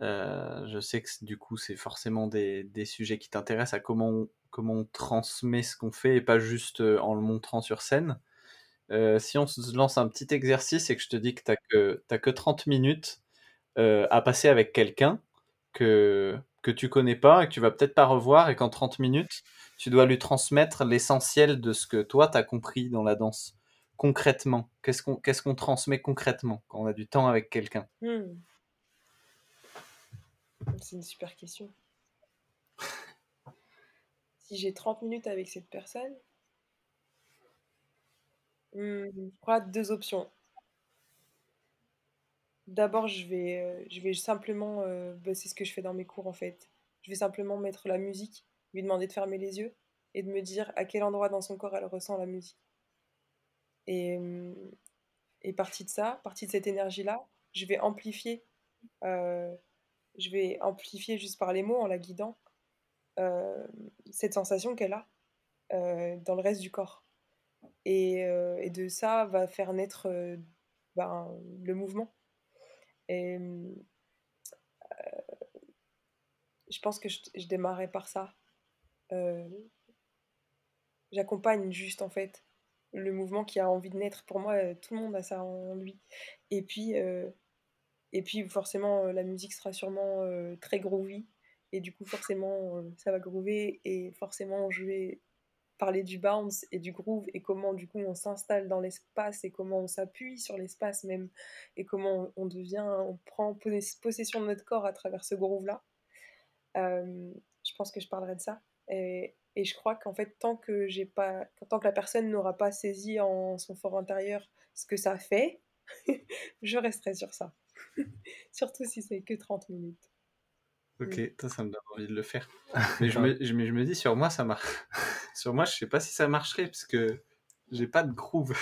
euh, je sais que du coup, c'est forcément des, sujets qui t'intéressent à comment on, comment on transmet ce qu'on fait et pas juste euh, en le montrant sur scène. Euh, si on se lance un petit exercice et que je te dis que tu que, as que 30 minutes euh, à passer avec quelqu'un que, que tu connais pas et que tu vas peut-être pas revoir et qu'en 30 minutes, tu dois lui transmettre l'essentiel de ce que toi, tu as compris dans la danse. Concrètement, qu'est-ce qu'on transmet concrètement quand on a du temps avec quelqu'un? Mmh. c'est une super question. si j'ai 30 minutes avec cette personne, hmm, je crois deux options. D'abord, je vais, euh, je vais simplement, euh, bah, c'est ce que je fais dans mes cours en fait. Je vais simplement mettre la musique, lui demander de fermer les yeux et de me dire à quel endroit dans son corps elle ressent la musique. Et, hmm, et partie de ça, partie de cette énergie-là, je vais amplifier, euh, je vais amplifier juste par les mots en la guidant cette sensation qu'elle a dans le reste du corps. Et, et, de ça va faire naître ben, le mouvement. Et je pense que je, je démarrais par ça. J'accompagne juste en fait le mouvement qui a envie de naître. Pour moi, tout le monde a ça en lui. Et puis, et puis forcément, la musique sera sûrement très groovy. Et du coup, forcément, ça va groover. Et forcément, je vais parler du bounce et du groove et comment du coup on s'installe dans l'espace et comment on s'appuie sur l'espace même et comment on devient, on prend possession de notre corps à travers ce groove-là. Euh, je pense que je parlerai de ça. Et, et je crois qu'en fait, tant que j'ai pas, tant que la personne n'aura pas saisi en son fort intérieur ce que ça fait, je resterai sur ça. Surtout si c'est que 30 minutes. Ok, ça, ça me donne envie de le faire. Mais je me, je, je me dis, sur moi, ça marche. Sur moi, je sais pas si ça marcherait, parce que j'ai pas de groove.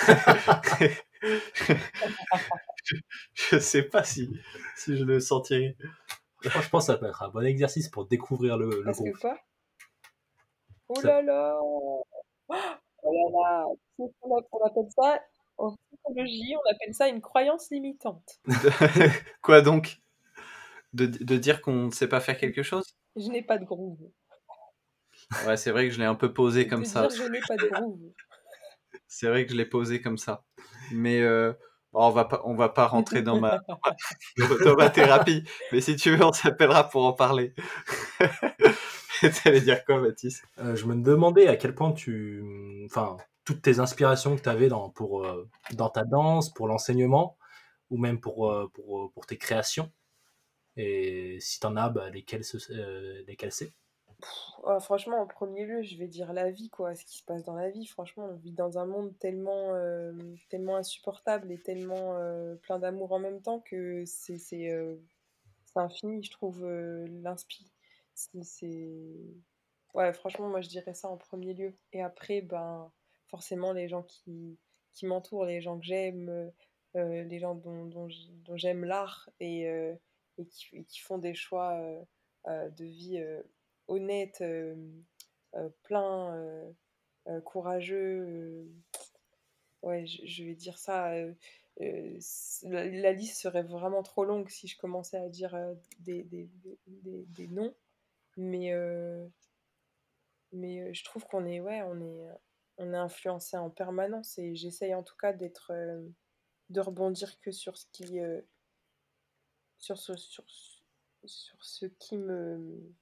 je sais pas si, si je le sentirais. Franchement, ça peut être un bon exercice pour découvrir le, le Parce groove. que quoi? Oh là là Oh là là on appelle ça, en psychologie, on appelle ça une croyance limitante. Quoi donc? De, de dire qu'on ne sait pas faire quelque chose? Je n'ai pas de groove. Ouais, c'est vrai que je l'ai un peu posé comme ça. C'est vrai que je l'ai posé comme ça. Mais euh, on va pas, on va pas rentrer dans ma, dans ma, thérapie. Mais si tu veux, on s'appellera pour en parler. T'allais dire quoi, Mathis Euh, je me demandais à quel point tu. Enfin, toutes tes inspirations que tu avais dans, pour, euh, dans ta danse, pour l'enseignement, ou même pour, euh, pour, pour tes créations. Et si t'en as, bah, lesquelles, euh, lesquelles c'est? Franchement, en premier lieu, je vais dire la vie, quoi, ce qui se passe dans la vie. Franchement, on vit dans un monde tellement, euh, tellement insupportable et tellement euh, plein d'amour en même temps que c'est c'est euh, c'est infini, je trouve, l'inspi. C'est, Ouais, franchement, moi, je dirais ça en premier lieu. Et après, ben, forcément, les gens qui, qui m'entourent, les gens que j'aime, les gens dont, dont j'aime l'art et, et, qui, font des choix de vie euh, euh, courageux. ouais, je, vais dire ça. la, liste serait vraiment trop longue si je commençais à dire des, noms. Mais, je trouve qu'on est, ouais, on est, on est influencé en permanence et j'essaye en tout cas d'être, de rebondir que sur ce qui, sur, ce- sur ce qui me,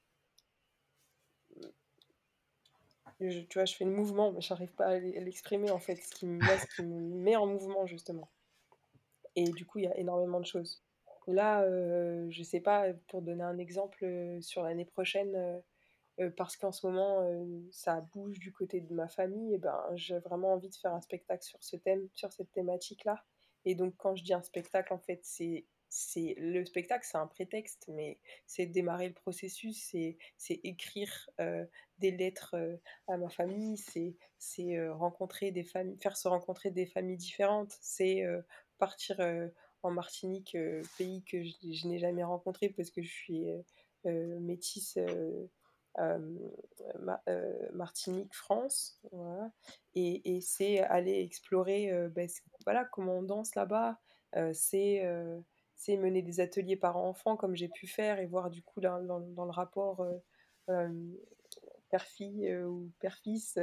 je- tu vois, je fais le mouvement, mais j'arrive pas à l'e- à l'exprimer en fait, ce qui me, ce qui me met en mouvement justement. Et du coup, il y a énormément de choses. Là, euh, je sais pas, pour donner un exemple euh, sur l'année prochaine, euh, parce qu'en ce moment, ça bouge du côté de ma famille, et ben, j'ai vraiment envie de faire un spectacle sur ce thème, sur cette thématique-là. Et donc, quand je dis un spectacle, en fait, c'est c'est le spectacle, c'est un prétexte, mais c'est démarrer le processus, c'est écrire euh, des lettres euh, à ma famille, c'est euh, rencontrer des familles, faire se rencontrer des familles différentes, c'est partir en Martinique, pays que je, n'ai jamais rencontré parce que je suis métisse Ma- Martinique, France, voilà. Et, et c'est aller explorer ben, voilà, comment on danse là-bas, c'est c'est mener des ateliers parents-enfants comme j'ai pu faire et voir du coup dans, dans- le rapport euh, euh, père-fille euh, ou père-fils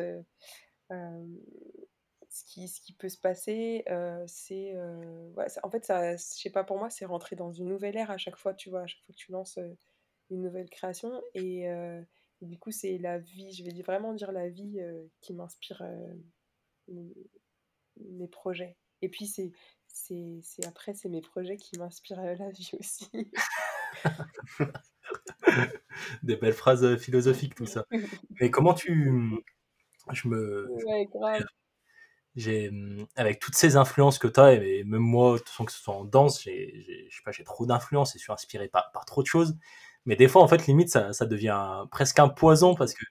ce qui, ce qui peut se passer, c'est... ouais, en fait, ça, je sais pas, pour moi, c'est rentrer dans une nouvelle ère à chaque fois, tu vois, à chaque fois que tu lances une nouvelle création. Et, du coup, c'est la vie, je vais vraiment dire la vie qui m'inspire mes, mes projets. Et puis, c'est, c'est, après, c'est mes projets qui m'inspirent euh, la vie aussi. Des belles phrases philosophiques, tout ça. Mais comment tu. Je me. Ouais, grave. J'ai, avec toutes ces influences que tu as, et même moi, sans que ce soit en danse, j'ai, je sais pas, j'ai trop d'influence et je suis inspiré par, par trop de choses. Mais des fois, en fait, limite, ça, ça devient presque un poison parce que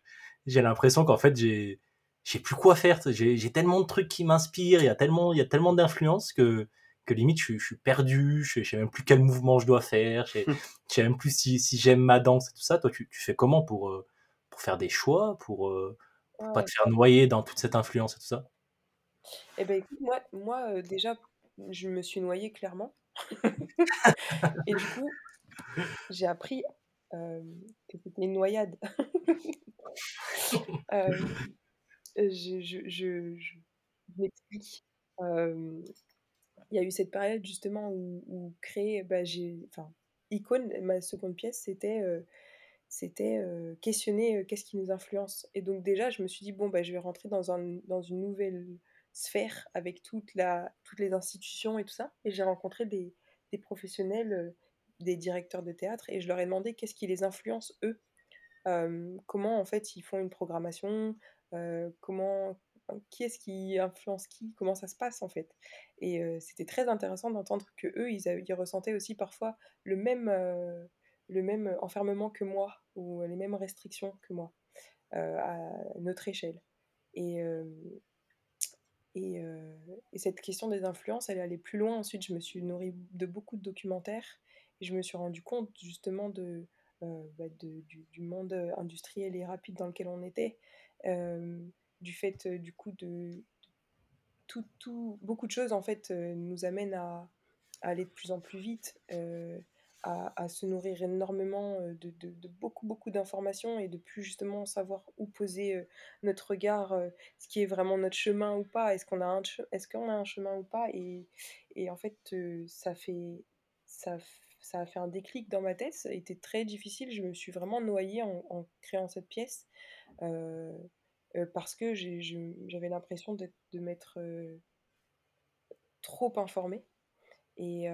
j'ai l'impression qu'en fait, j'ai, j'ai plus quoi faire. J'ai, tellement de trucs qui m'inspirent, il y a tellement, il y a tellement d'influences que, que limite, je, je suis perdu, je, je, sais même plus quel mouvement je dois faire, je, je sais même plus si, si j'aime ma danse et tout ça. Toi, tu, tu fais comment pour, euh, pour faire des choix, pour, euh, pour pas te faire noyer dans toute cette influence et tout ça? Eh ben écoute, moi, moi euh, déjà, je me suis noyée clairement. et du coup, j'ai appris euh, que c'était une noyade. euh, je, je, m'explique. Il y a eu cette période justement où, créer, bah, j'ai, enfin, Icône, ma seconde pièce, c'était euh, c'était euh, questionner euh, qu'est-ce qui nous influence. Et donc déjà, je me suis dit, bon, bah, je vais rentrer dans, un, dans une nouvelle sphère avec toute la, toutes les institutions et tout ça. Et j'ai rencontré des, des professionnels, des directeurs de théâtre, et je leur ai demandé qu'est-ce qui les influence, eux. comment, en fait, ils font une programmation, comment, qui est-ce qui influence qui, comment ça se passe en fait? Et euh, c'était très intéressant d'entendre que eux, ils, ressentaient aussi parfois le même, euh, enfermement que moi, ou les mêmes restrictions que moi, euh, à notre échelle. Et, et, et, cette question des influences, elle est allée plus loin. Ensuite, je me suis nourrie de beaucoup de documentaires, et je me suis rendu compte justement bah, du, monde industriel et rapide dans lequel on était du fait euh, du coup de, tout, tout, beaucoup de choses en fait euh, nous amènent à, aller de plus en plus vite, euh, à, se nourrir énormément de, beaucoup beaucoup d'informations et de plus justement savoir où poser notre regard, ce qui est vraiment notre chemin ou pas, est-ce qu'on a un est-ce qu'on a un chemin ou pas? Et, en fait ça fait ça ça a fait un déclic dans ma tête, ça très difficile, je me suis vraiment noyée en créant cette pièce. Euh, euh, parce que j'avais l'impression de m'être euh, trop informée. Et,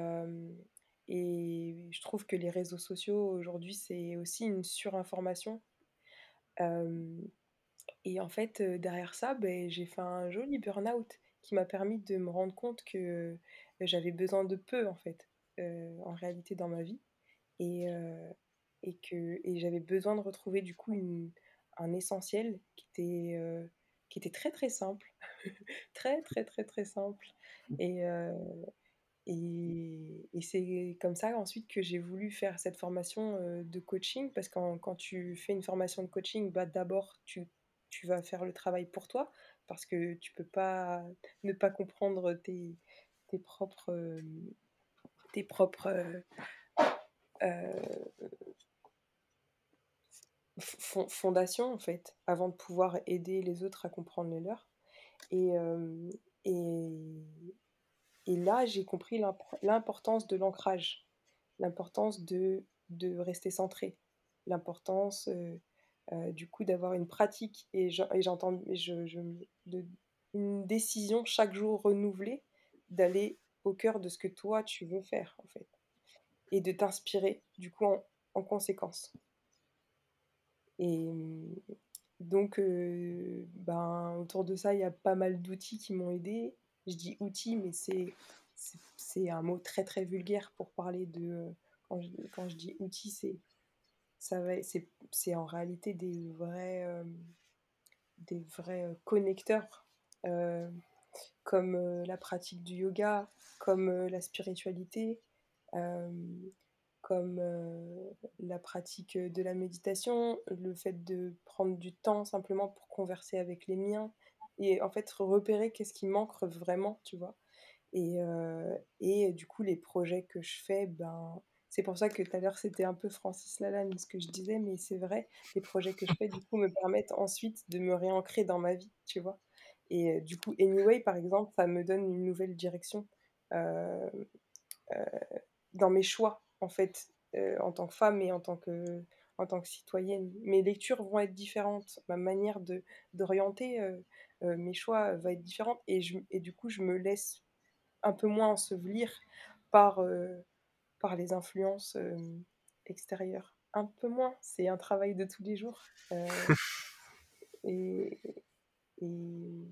je trouve que les réseaux sociaux aujourd'hui, c'est aussi une surinformation. et en fait, derrière ça, ben, j'ai fait un joli burn-out qui m'a permis de me rendre compte que j'avais besoin de peu, en fait, en réalité, dans ma vie. Et, et que et j'avais besoin de retrouver, du coup, une, un essentiel qui était, euh, qui était très très simple, très très très très simple. Et, euh, et, et c'est comme ça ensuite que j'ai voulu faire cette formation euh, de coaching, parce que quand, tu fais une formation de coaching, bah, d'abord tu, tu vas faire le travail pour toi, parce que tu peux pas ne pas comprendre tes, tes propres, tes propres fondation, en fait, avant de pouvoir aider les autres à comprendre les leurs. Et, euh, et, là, j'ai compris l'importance de l'ancrage, l'importance de, de rester centré, l'importance euh, euh, du coup d'avoir une pratique et j'entends je, une décision chaque jour renouvelée d'aller au cœur de ce que toi tu veux faire en fait et de t'inspirer du coup en conséquence. Et donc, euh, ben, autour de ça, il y a pas mal d'outils qui m'ont aidé. Je dis outils, mais c'est, un mot très très vulgaire pour parler de. Quand je, dis outils, c'est en réalité des vrais, euh, des vrais connecteurs, euh, comme la pratique du yoga, comme la spiritualité comme la pratique de la méditation, le fait de prendre du temps simplement pour converser avec les miens et en fait repérer qu'est-ce qui manque vraiment, tu vois. Et, et du coup, les projets que je fais, ben, c'est pour ça que tout à l'heure c'était un peu Francis Lalanne ce que je disais, mais c'est vrai, les projets que je fais du coup me permettent ensuite de me réancrer dans ma vie, tu vois. Et du coup, Anyway, par exemple, ça me donne une nouvelle direction dans mes choix en fait, euh, en tant que femme et en tant que, en tant que citoyenne. Mes lectures vont être différentes, ma manière de, d'orienter euh, euh, mes choix va être différente et, je, et du coup, je me laisse un peu moins ensevelir par, par les influences extérieures. un peu moins. C'est un travail de tous les jours. et, et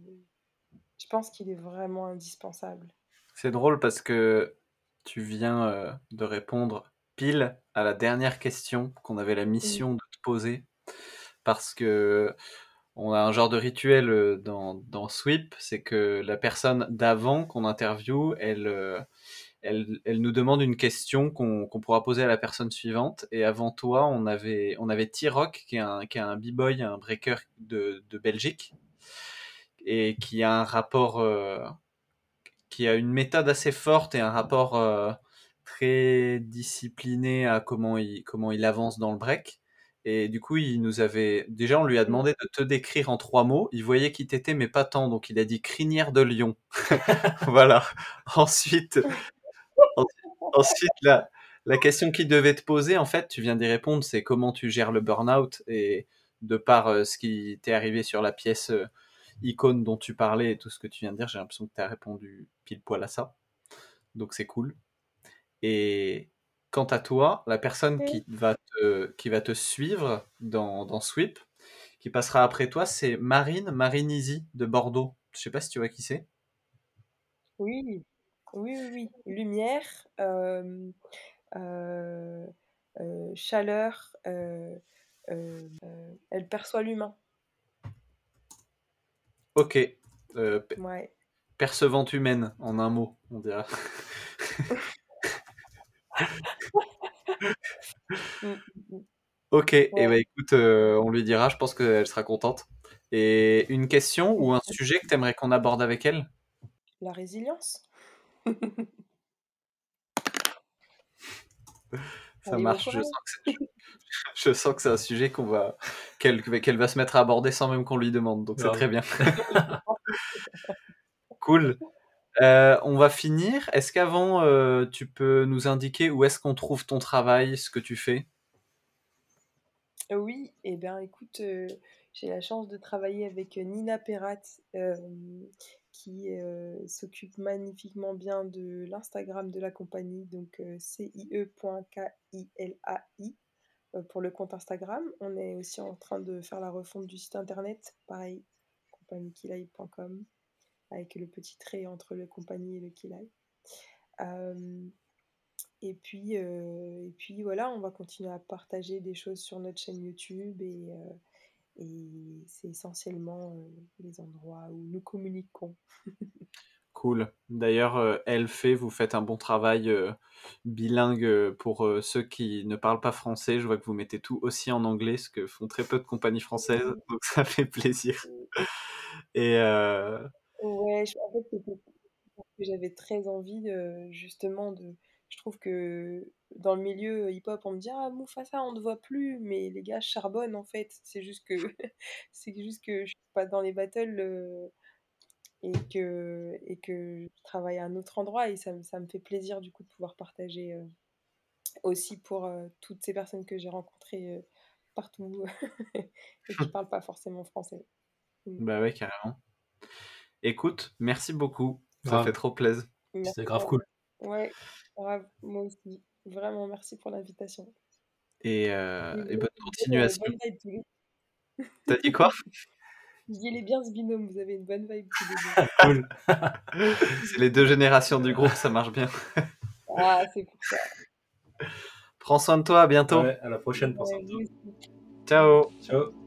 je pense qu'il est vraiment indispensable. C'est drôle parce que tu viens de répondre pile à la dernière question qu'on avait la mission de te poser. Parce que on a un genre de rituel dans, dans Sweep, c'est que la personne d'avant qu'on interviewe, elle, elle, elle, nous demande une question qu'on pourra poser à la personne suivante. Et avant toi, on avait, on avait T-Rock, qui est un, un b-boy, un breaker de, de, Belgique, et qui a un rapport, qui a une méthode assez forte et un rapport très discipliné à comment il, comment il avance dans le break. Et du coup, il nous avait. Déjà, on lui a demandé de te décrire en trois mots. Il voyait qui t'étais, mais pas tant. Donc, il a dit crinière de lion. voilà. Ensuite, ensuite la, la question qu'il devait te poser, en fait, tu viens d'y répondre c'est comment tu gères le burn-out. Et de par euh, ce qui t'est arrivé sur la pièce euh, icône dont tu parlais et tout ce que tu viens de dire, j'ai l'impression que tu as répondu pile poil à ça. Donc, c'est cool. Et quant à toi, la personne qui va te, qui va te suivre dans, dans Sweep, qui passera après toi, c'est Marine, Marine Easy de Bordeaux. Je sais pas si tu vois qui c'est. Oui, oui, oui, Lumière, euh, euh, euh, chaleur, elle perçoit l'humain. Ok. Percevante humaine, en un mot, on. Mm, mm, mm. ok, et eh ben, écoute, euh, on lui dira, je pense qu'elle sera contente. Et une question ou un sujet que tu aimerais qu'on aborde avec elle? La résilience. Ça marche, je sens, que c'est un sujet qu'on va qu'elle va se mettre à aborder sans même qu'on lui demande, donc c'est très bien. cool. Euh, on va finir. Est-ce qu'avant, euh, tu peux nous indiquer où est-ce qu'on trouve ton travail, ce que tu fais? Oui, et eh bien écoute, euh, j'ai la chance de travailler avec Nina Perrat qui s'occupe magnifiquement bien de l'Instagram de la compagnie, donc cie.kilai pour le compte Instagram. On est aussi en train de faire la refonte du site internet, pareil, compagniekilai.com avec le petit trait entre le compagnie et le Kilai. Euh, et puis, euh, et puis voilà, on va continuer à partager des choses sur notre chaîne YouTube et, euh, et c'est essentiellement les endroits où nous communiquons. Cool. D'ailleurs, elle fait, vous faites un bon travail bilingue pour ceux qui ne parlent pas français. Je vois que vous mettez tout aussi en anglais, ce que font très peu de compagnies françaises, donc ça fait plaisir. Et, Ouais, en fait, j'avais très envie, justement de je trouve que dans le milieu hip-hop, on me dit: «Ah Mufasa, on ne voit plus», mais les gars charbonnent en fait. C'est juste que c'est juste que je suis pas dans les battles, et que et que je travaille à un autre endroit et ça me ça me fait plaisir du coup de pouvoir partager, aussi pour, toutes ces personnes que j'ai rencontrées, partout et qui parlent pas forcément français. Mmh. Bah ouais, carrément. Écoute, merci beaucoup. Ça fait trop plaisir. C'était grave cool. Ouais, grave, moi aussi. Vraiment, merci pour l'invitation. Et, euh, bonne continuation. T'as dit quoi? Il est bien ce binôme, vous avez une bonne vibe cool. c'est les deux générations du groupe, ça marche bien. ah, c'est pour ça. Prends soin de toi, à bientôt. à la prochaine, prends soin de toi. Ciao. Ciao.